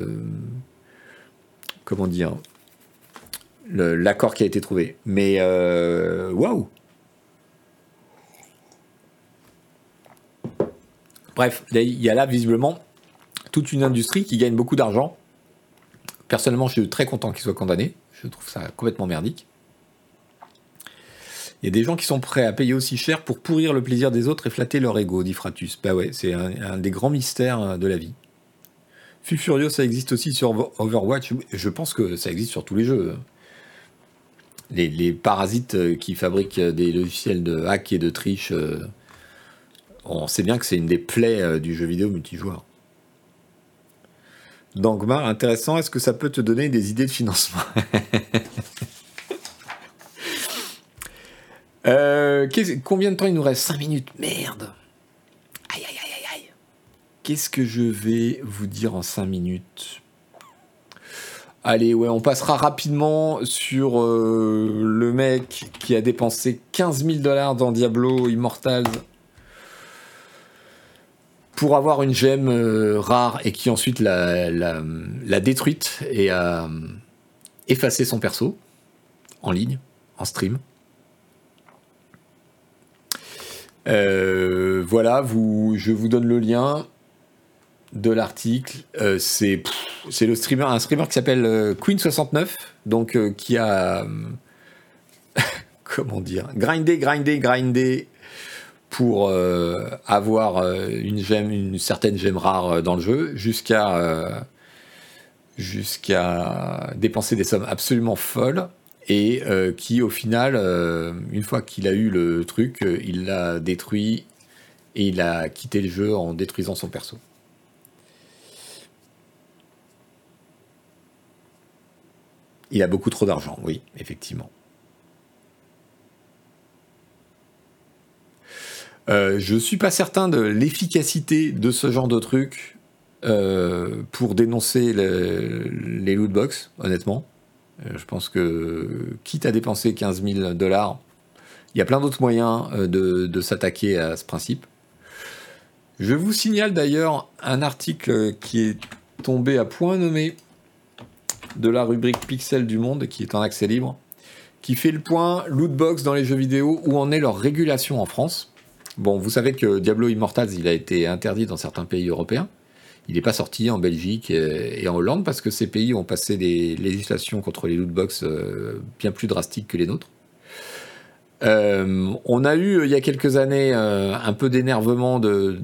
comment dire, l'accord qui a été trouvé. Mais euh, waouh Bref, il y a là visiblement toute une industrie qui gagne beaucoup d'argent Personnellement, je suis très content qu'il soit condamné. Je trouve ça complètement merdique. Il y a des gens qui sont prêts à payer aussi cher pour pourrir le plaisir des autres et flatter leur ego, dit Fratus. Bah ouais, c'est un, des grands mystères euh, de la vie. Fut Furieux, ça existe aussi sur Overwatch. Je pense que ça existe sur tous les jeux. Les, parasites euh, qui fabriquent des logiciels de hack et de triche, euh, on sait bien que c'est une des plaies du jeu vidéo multijoueur. Dangmar, intéressant. Est-ce que ça peut te donner des idées de financement? euh, Combien de temps il nous reste? 5 minutes. Merde. Aïe, aïe, aïe, aïe. Qu'est-ce que je vais vous dire en 5 minutes? Allez, ouais, on passera rapidement sur euh, le mec qui a dépensé 15 000 dollars dans Diablo Immortals pour avoir une gemme euh, rare et qui ensuite l'a, la, détruite et a effacé son perso en ligne, en stream. Euh, voilà, vous, je vous donne le lien de l'article. Euh, c'est, le streamer, un streamer qui s'appelle Queen69, donc qui a comment dire, grindé, grindé, grindé pour euh, avoir euh, une, certaine gemme rare euh, dans le jeu, jusqu'à dépenser des sommes absolument folles et qui au final, une fois qu'il a eu le truc, il l'a détruit et il a quitté le jeu en détruisant son perso. Il a beaucoup trop d'argent, oui, effectivement. Euh, je suis pas certain de l'efficacité de ce genre de truc euh, pour dénoncer les lootbox, honnêtement. Euh, je pense que, quitte à dépenser 15 000 dollars, il y a plein d'autres moyens euh, de, s'attaquer à ce principe. Je vous signale d'ailleurs un article qui est tombé à point nommé de la rubrique Pixel du Monde, qui est en accès libre, qui fait le point lootbox dans les jeux vidéo, où en est leur régulation en France. Bon, vous savez que Diablo Immortals, il a été interdit dans certains pays européens. Il n'est pas sorti en Belgique et en Hollande parce que ces pays ont passé des législations contre les lootbox euh, bien plus drastiques que les nôtres. Euh, on a eu il y a quelques années euh, un peu d'énervement de,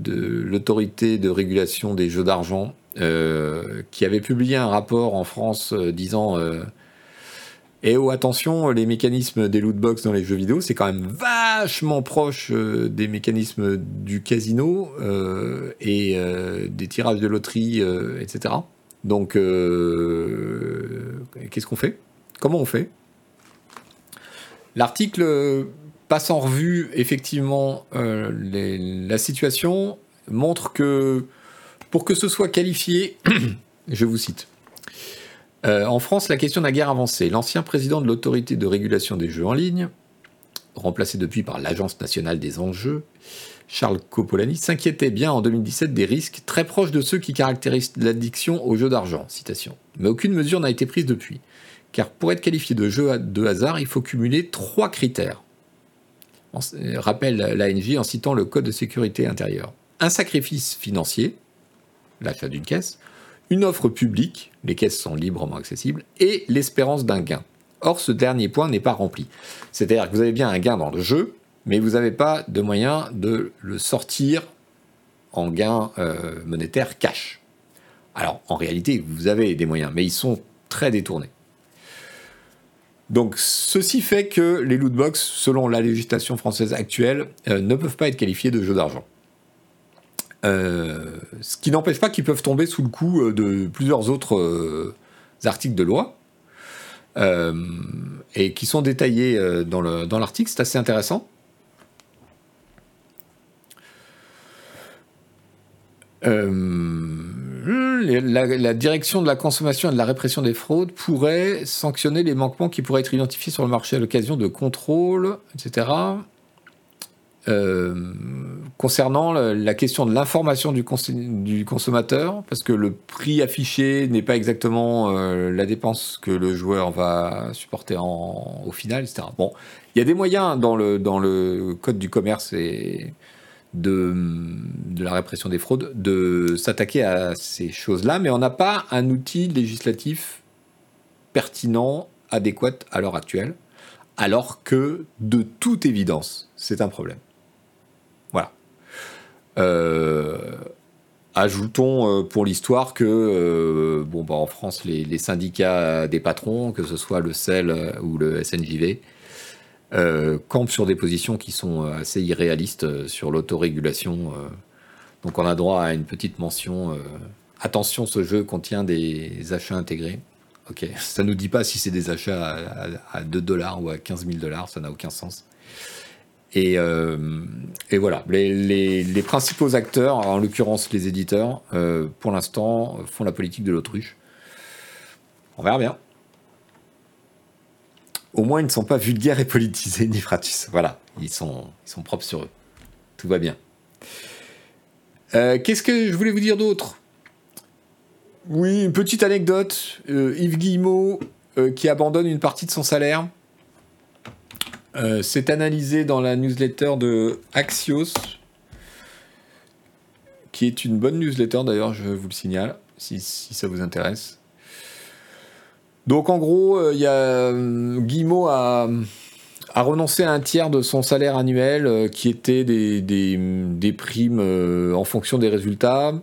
l'autorité de régulation des jeux d'argent qui avait publié un rapport en France disant et oh, attention, les mécanismes des lootbox dans les jeux vidéo, c'est quand même vachement proche euh, des mécanismes du casino euh, et euh, des tirages de loterie, etc. Donc, qu'est-ce qu'on fait? Comment on fait? L'article passe en revue effectivement la situation, montre que pour que ce soit qualifié, je vous cite, euh, en France, la question de la guerre avancée. L'ancien président de l'autorité de régulation des jeux en ligne, remplacé depuis par l'Agence nationale des enjeux, Charles Copolani, s'inquiétait bien en 2017 des risques très proches de ceux qui caractérisent l'addiction aux jeux d'argent. Mais aucune mesure n'a été prise depuis. Car pour être qualifié de jeu de hasard, il faut cumuler trois critères. rappelle l'ANJ en citant le Code de sécurité intérieure. Un sacrifice financier, l'achat d'une caisse, une offre publique, les caisses sont librement accessibles, et l'espérance d'un gain. Or, ce dernier point n'est pas rempli. C'est-à-dire que vous avez bien un gain dans le jeu, mais vous n'avez pas de moyen de le sortir en gain euh, monétaire cash. Alors, en réalité, vous avez des moyens, mais ils sont très détournés. Donc, ceci fait que les lootbox, selon la législation française actuelle, euh, ne peuvent pas être qualifiés de jeux d'argent. Euh, ce qui n'empêche pas qu'ils peuvent tomber sous le coup euh, de plusieurs autres euh, articles de loi. et qui sont détaillés dans l'article, c'est assez intéressant. la, direction de la consommation et de la répression des fraudes pourrait sanctionner les manquements qui pourraient être identifiés sur le marché à l'occasion de contrôles, etc. Euh, concernant la question de l'information du, consommateur, parce que le prix affiché n'est pas exactement euh, la dépense que le joueur va supporter au final, etc. Bon, il y a des moyens dans le, code du commerce et de la répression des fraudes de s'attaquer à ces choses-là, mais on n'a pas un outil législatif pertinent, adéquat à l'heure actuelle, alors que de toute évidence, c'est un problème. Euh, ajoutons euh, pour l'histoire que, euh, bon, bah, en France, les, syndicats des patrons, que ce soit le CEL ou le SNJV, campent sur des positions qui sont assez irréalistes sur l'autorégulation. donc on a droit à une petite mention. attention, ce jeu contient des achats intégrés. Ok, ça nous dit pas si c'est des achats à, 2 dollars ou à 15 000 dollars, ça n'a aucun sens. Euh, et, voilà, les, principaux acteurs, en l'occurrence les éditeurs, euh, pour l'instant, font la politique de l'autruche. On verra bien. Au moins, ils ne sont pas vulgaires et politisés ni. Voilà, ils sont, ils sont propres sur eux. Tout va bien. Euh, qu'est-ce que je voulais vous dire d'autre? Oui, une petite anecdote. Yves Guillemot qui abandonne une partie de son salaire euh, c'est analysé dans la newsletter de Axios, qui est une bonne newsletter d'ailleurs, je vous le signale, si, ça vous intéresse. Donc en gros, euh, il a euh, Guillemot a, renoncé à un tiers de son salaire annuel qui était des primes en fonction des résultats.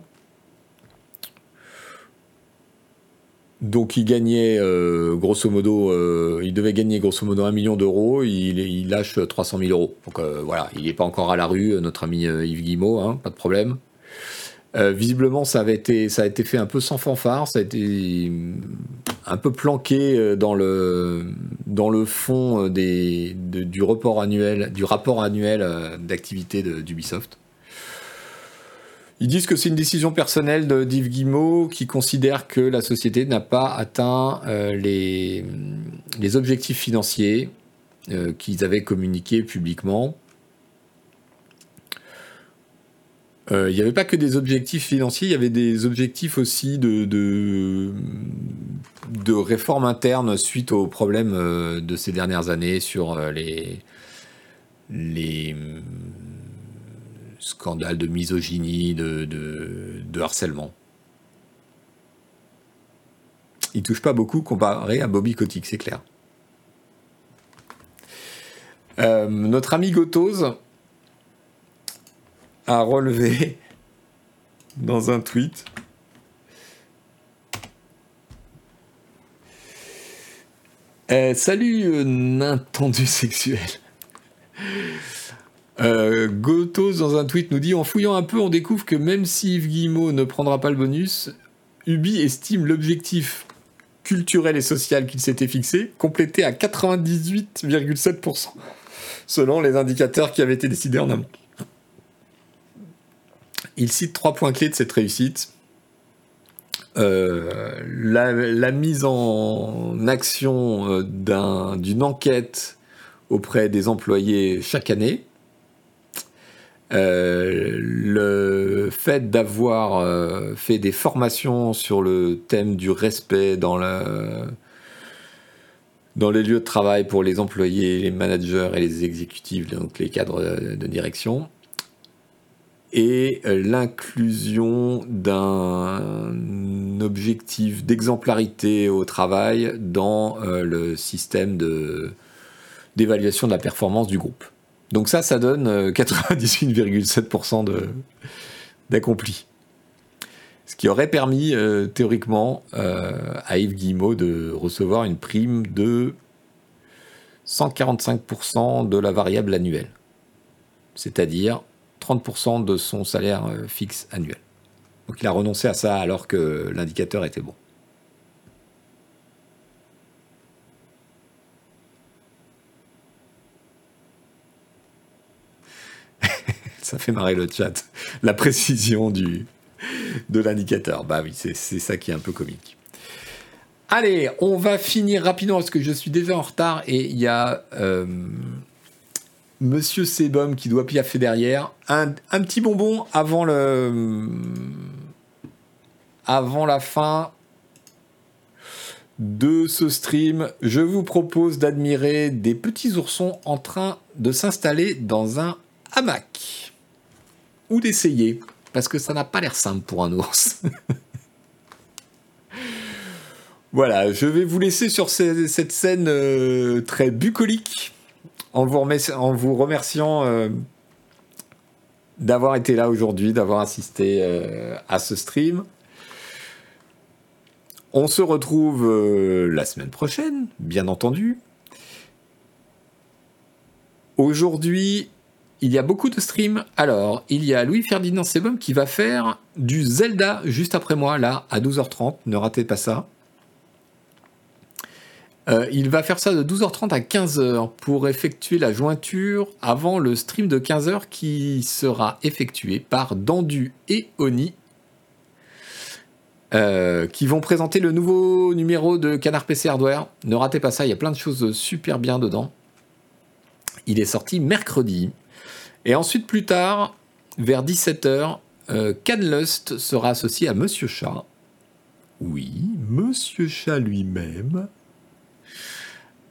Donc il gagnait euh, grosso modo, euh, il devait gagner grosso modo un million d'euros, il, lâche 300 000 euros. Donc euh, voilà, il n'est pas encore à la rue, notre ami Yves Guimau, hein, pas de problème. visiblement, ça, avait été, ça a été fait un peu sans fanfare, ça a été un peu planqué dans le, fond du, du rapport annuel d'activité d'Ubisoft. Ils disent que c'est une décision personnelle d'Yves Guimau qui considère que la société n'a pas atteint euh, les, objectifs financiers euh, qu'ils avaient communiqués publiquement. Euh, il n'y avait pas que des objectifs financiers, il y avait des objectifs aussi de, de, de réforme interne suite aux problèmes de ces dernières années sur les scandale de misogynie, de, harcèlement. Il touche pas beaucoup comparé à Bobby Kotick, c'est clair. Euh, notre ami Gotoz a relevé dans un tweet euh, Salut, euh, Nintendu sexuel. Euh, Gotos dans un tweet nous dit en fouillant un peu, on découvre que même si Yves Guillemot ne prendra pas le bonus, Ubi estime l'objectif culturel et social qu'il s'était fixé complété à 98,7% selon les indicateurs qui avaient été décidés en amont. Il cite trois points clés de cette réussite. Euh, la, mise en action euh, d'une enquête auprès des employés chaque année, euh, le fait d'avoir euh, fait des formations sur le thème du respect dans, les lieux de travail pour les employés, les managers et les exécutifs, donc les cadres de, direction, et euh, l'inclusion d'un objectif d'exemplarité au travail dans le système d'évaluation de la performance du groupe. Donc ça, ça donne 98,7% euh, d'accompli. Ce qui aurait permis, euh, théoriquement, euh, à Yves Guillemot de recevoir une prime de 145% de la variable annuelle. C'est-à-dire 30% de son salaire fixe annuel. Donc il a renoncé à ça alors que l'indicateur était bon. Ça fait marrer le chat. La précision du, de l'indicateur. Bah oui, c'est ça qui est un peu comique. Allez, on va finir rapidement parce que je suis déjà en retard et il y a euh, Monsieur Sebum qui doit piaffer derrière. Un, un, petit bonbon avant le avant la fin de ce stream. Je vous propose d'admirer des petits oursons en train de s'installer dans un hamac ou d'essayer, parce que ça n'a pas l'air simple pour un ours. voilà, je vais vous laisser sur cette scène euh, très bucolique, en vous, remerciant euh, d'avoir été là aujourd'hui, d'avoir assisté euh, à ce stream. On se retrouve la semaine prochaine, bien entendu. Aujourd'hui, il y a beaucoup de streams. Alors, il y a Louis-Ferdinand Sebum qui va faire du Zelda juste après moi, là, à 12h30. Ne ratez pas ça. Euh, il va faire ça de 12h30 à 15h pour effectuer la jointure avant le stream de 15h qui sera effectué par Dandu et Oni euh, qui vont présenter le nouveau numéro de Canard PC Hardware. Ne ratez pas ça, il y a plein de choses super bien dedans. Il est sorti mercredi. Et ensuite, plus tard, vers 17h, euh, Canlust sera associé à Monsieur Chat. Oui, Monsieur Chat lui-même.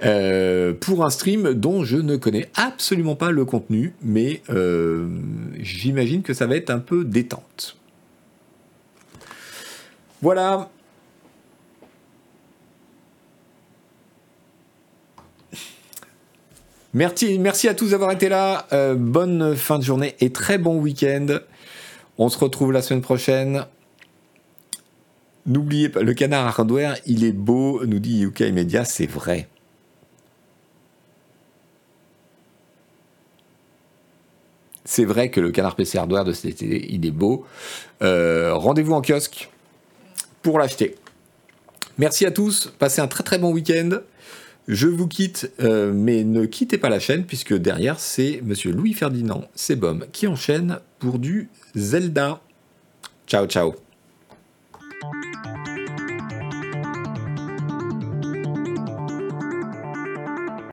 Euh, pour un stream dont je ne connais absolument pas le contenu, mais euh, j'imagine que ça va être un peu détente. Voilà, Merci, à tous d'avoir été là. Euh, bonne fin de journée et très bon week-end. On se retrouve la semaine prochaine. N'oubliez pas, le canard hardware, il est beau, nous dit UK Media, c'est vrai. C'est vrai que le canard PC hardware de cet été, il est beau. Euh, rendez-vous en kiosque pour l'acheter. Merci à tous, passez un très très bon week-end. Je vous quitte, euh, mais ne quittez pas la chaîne, puisque derrière, c'est Monsieur Louis-Ferdinand Sebom qui enchaîne pour du Zelda. Ciao, ciao.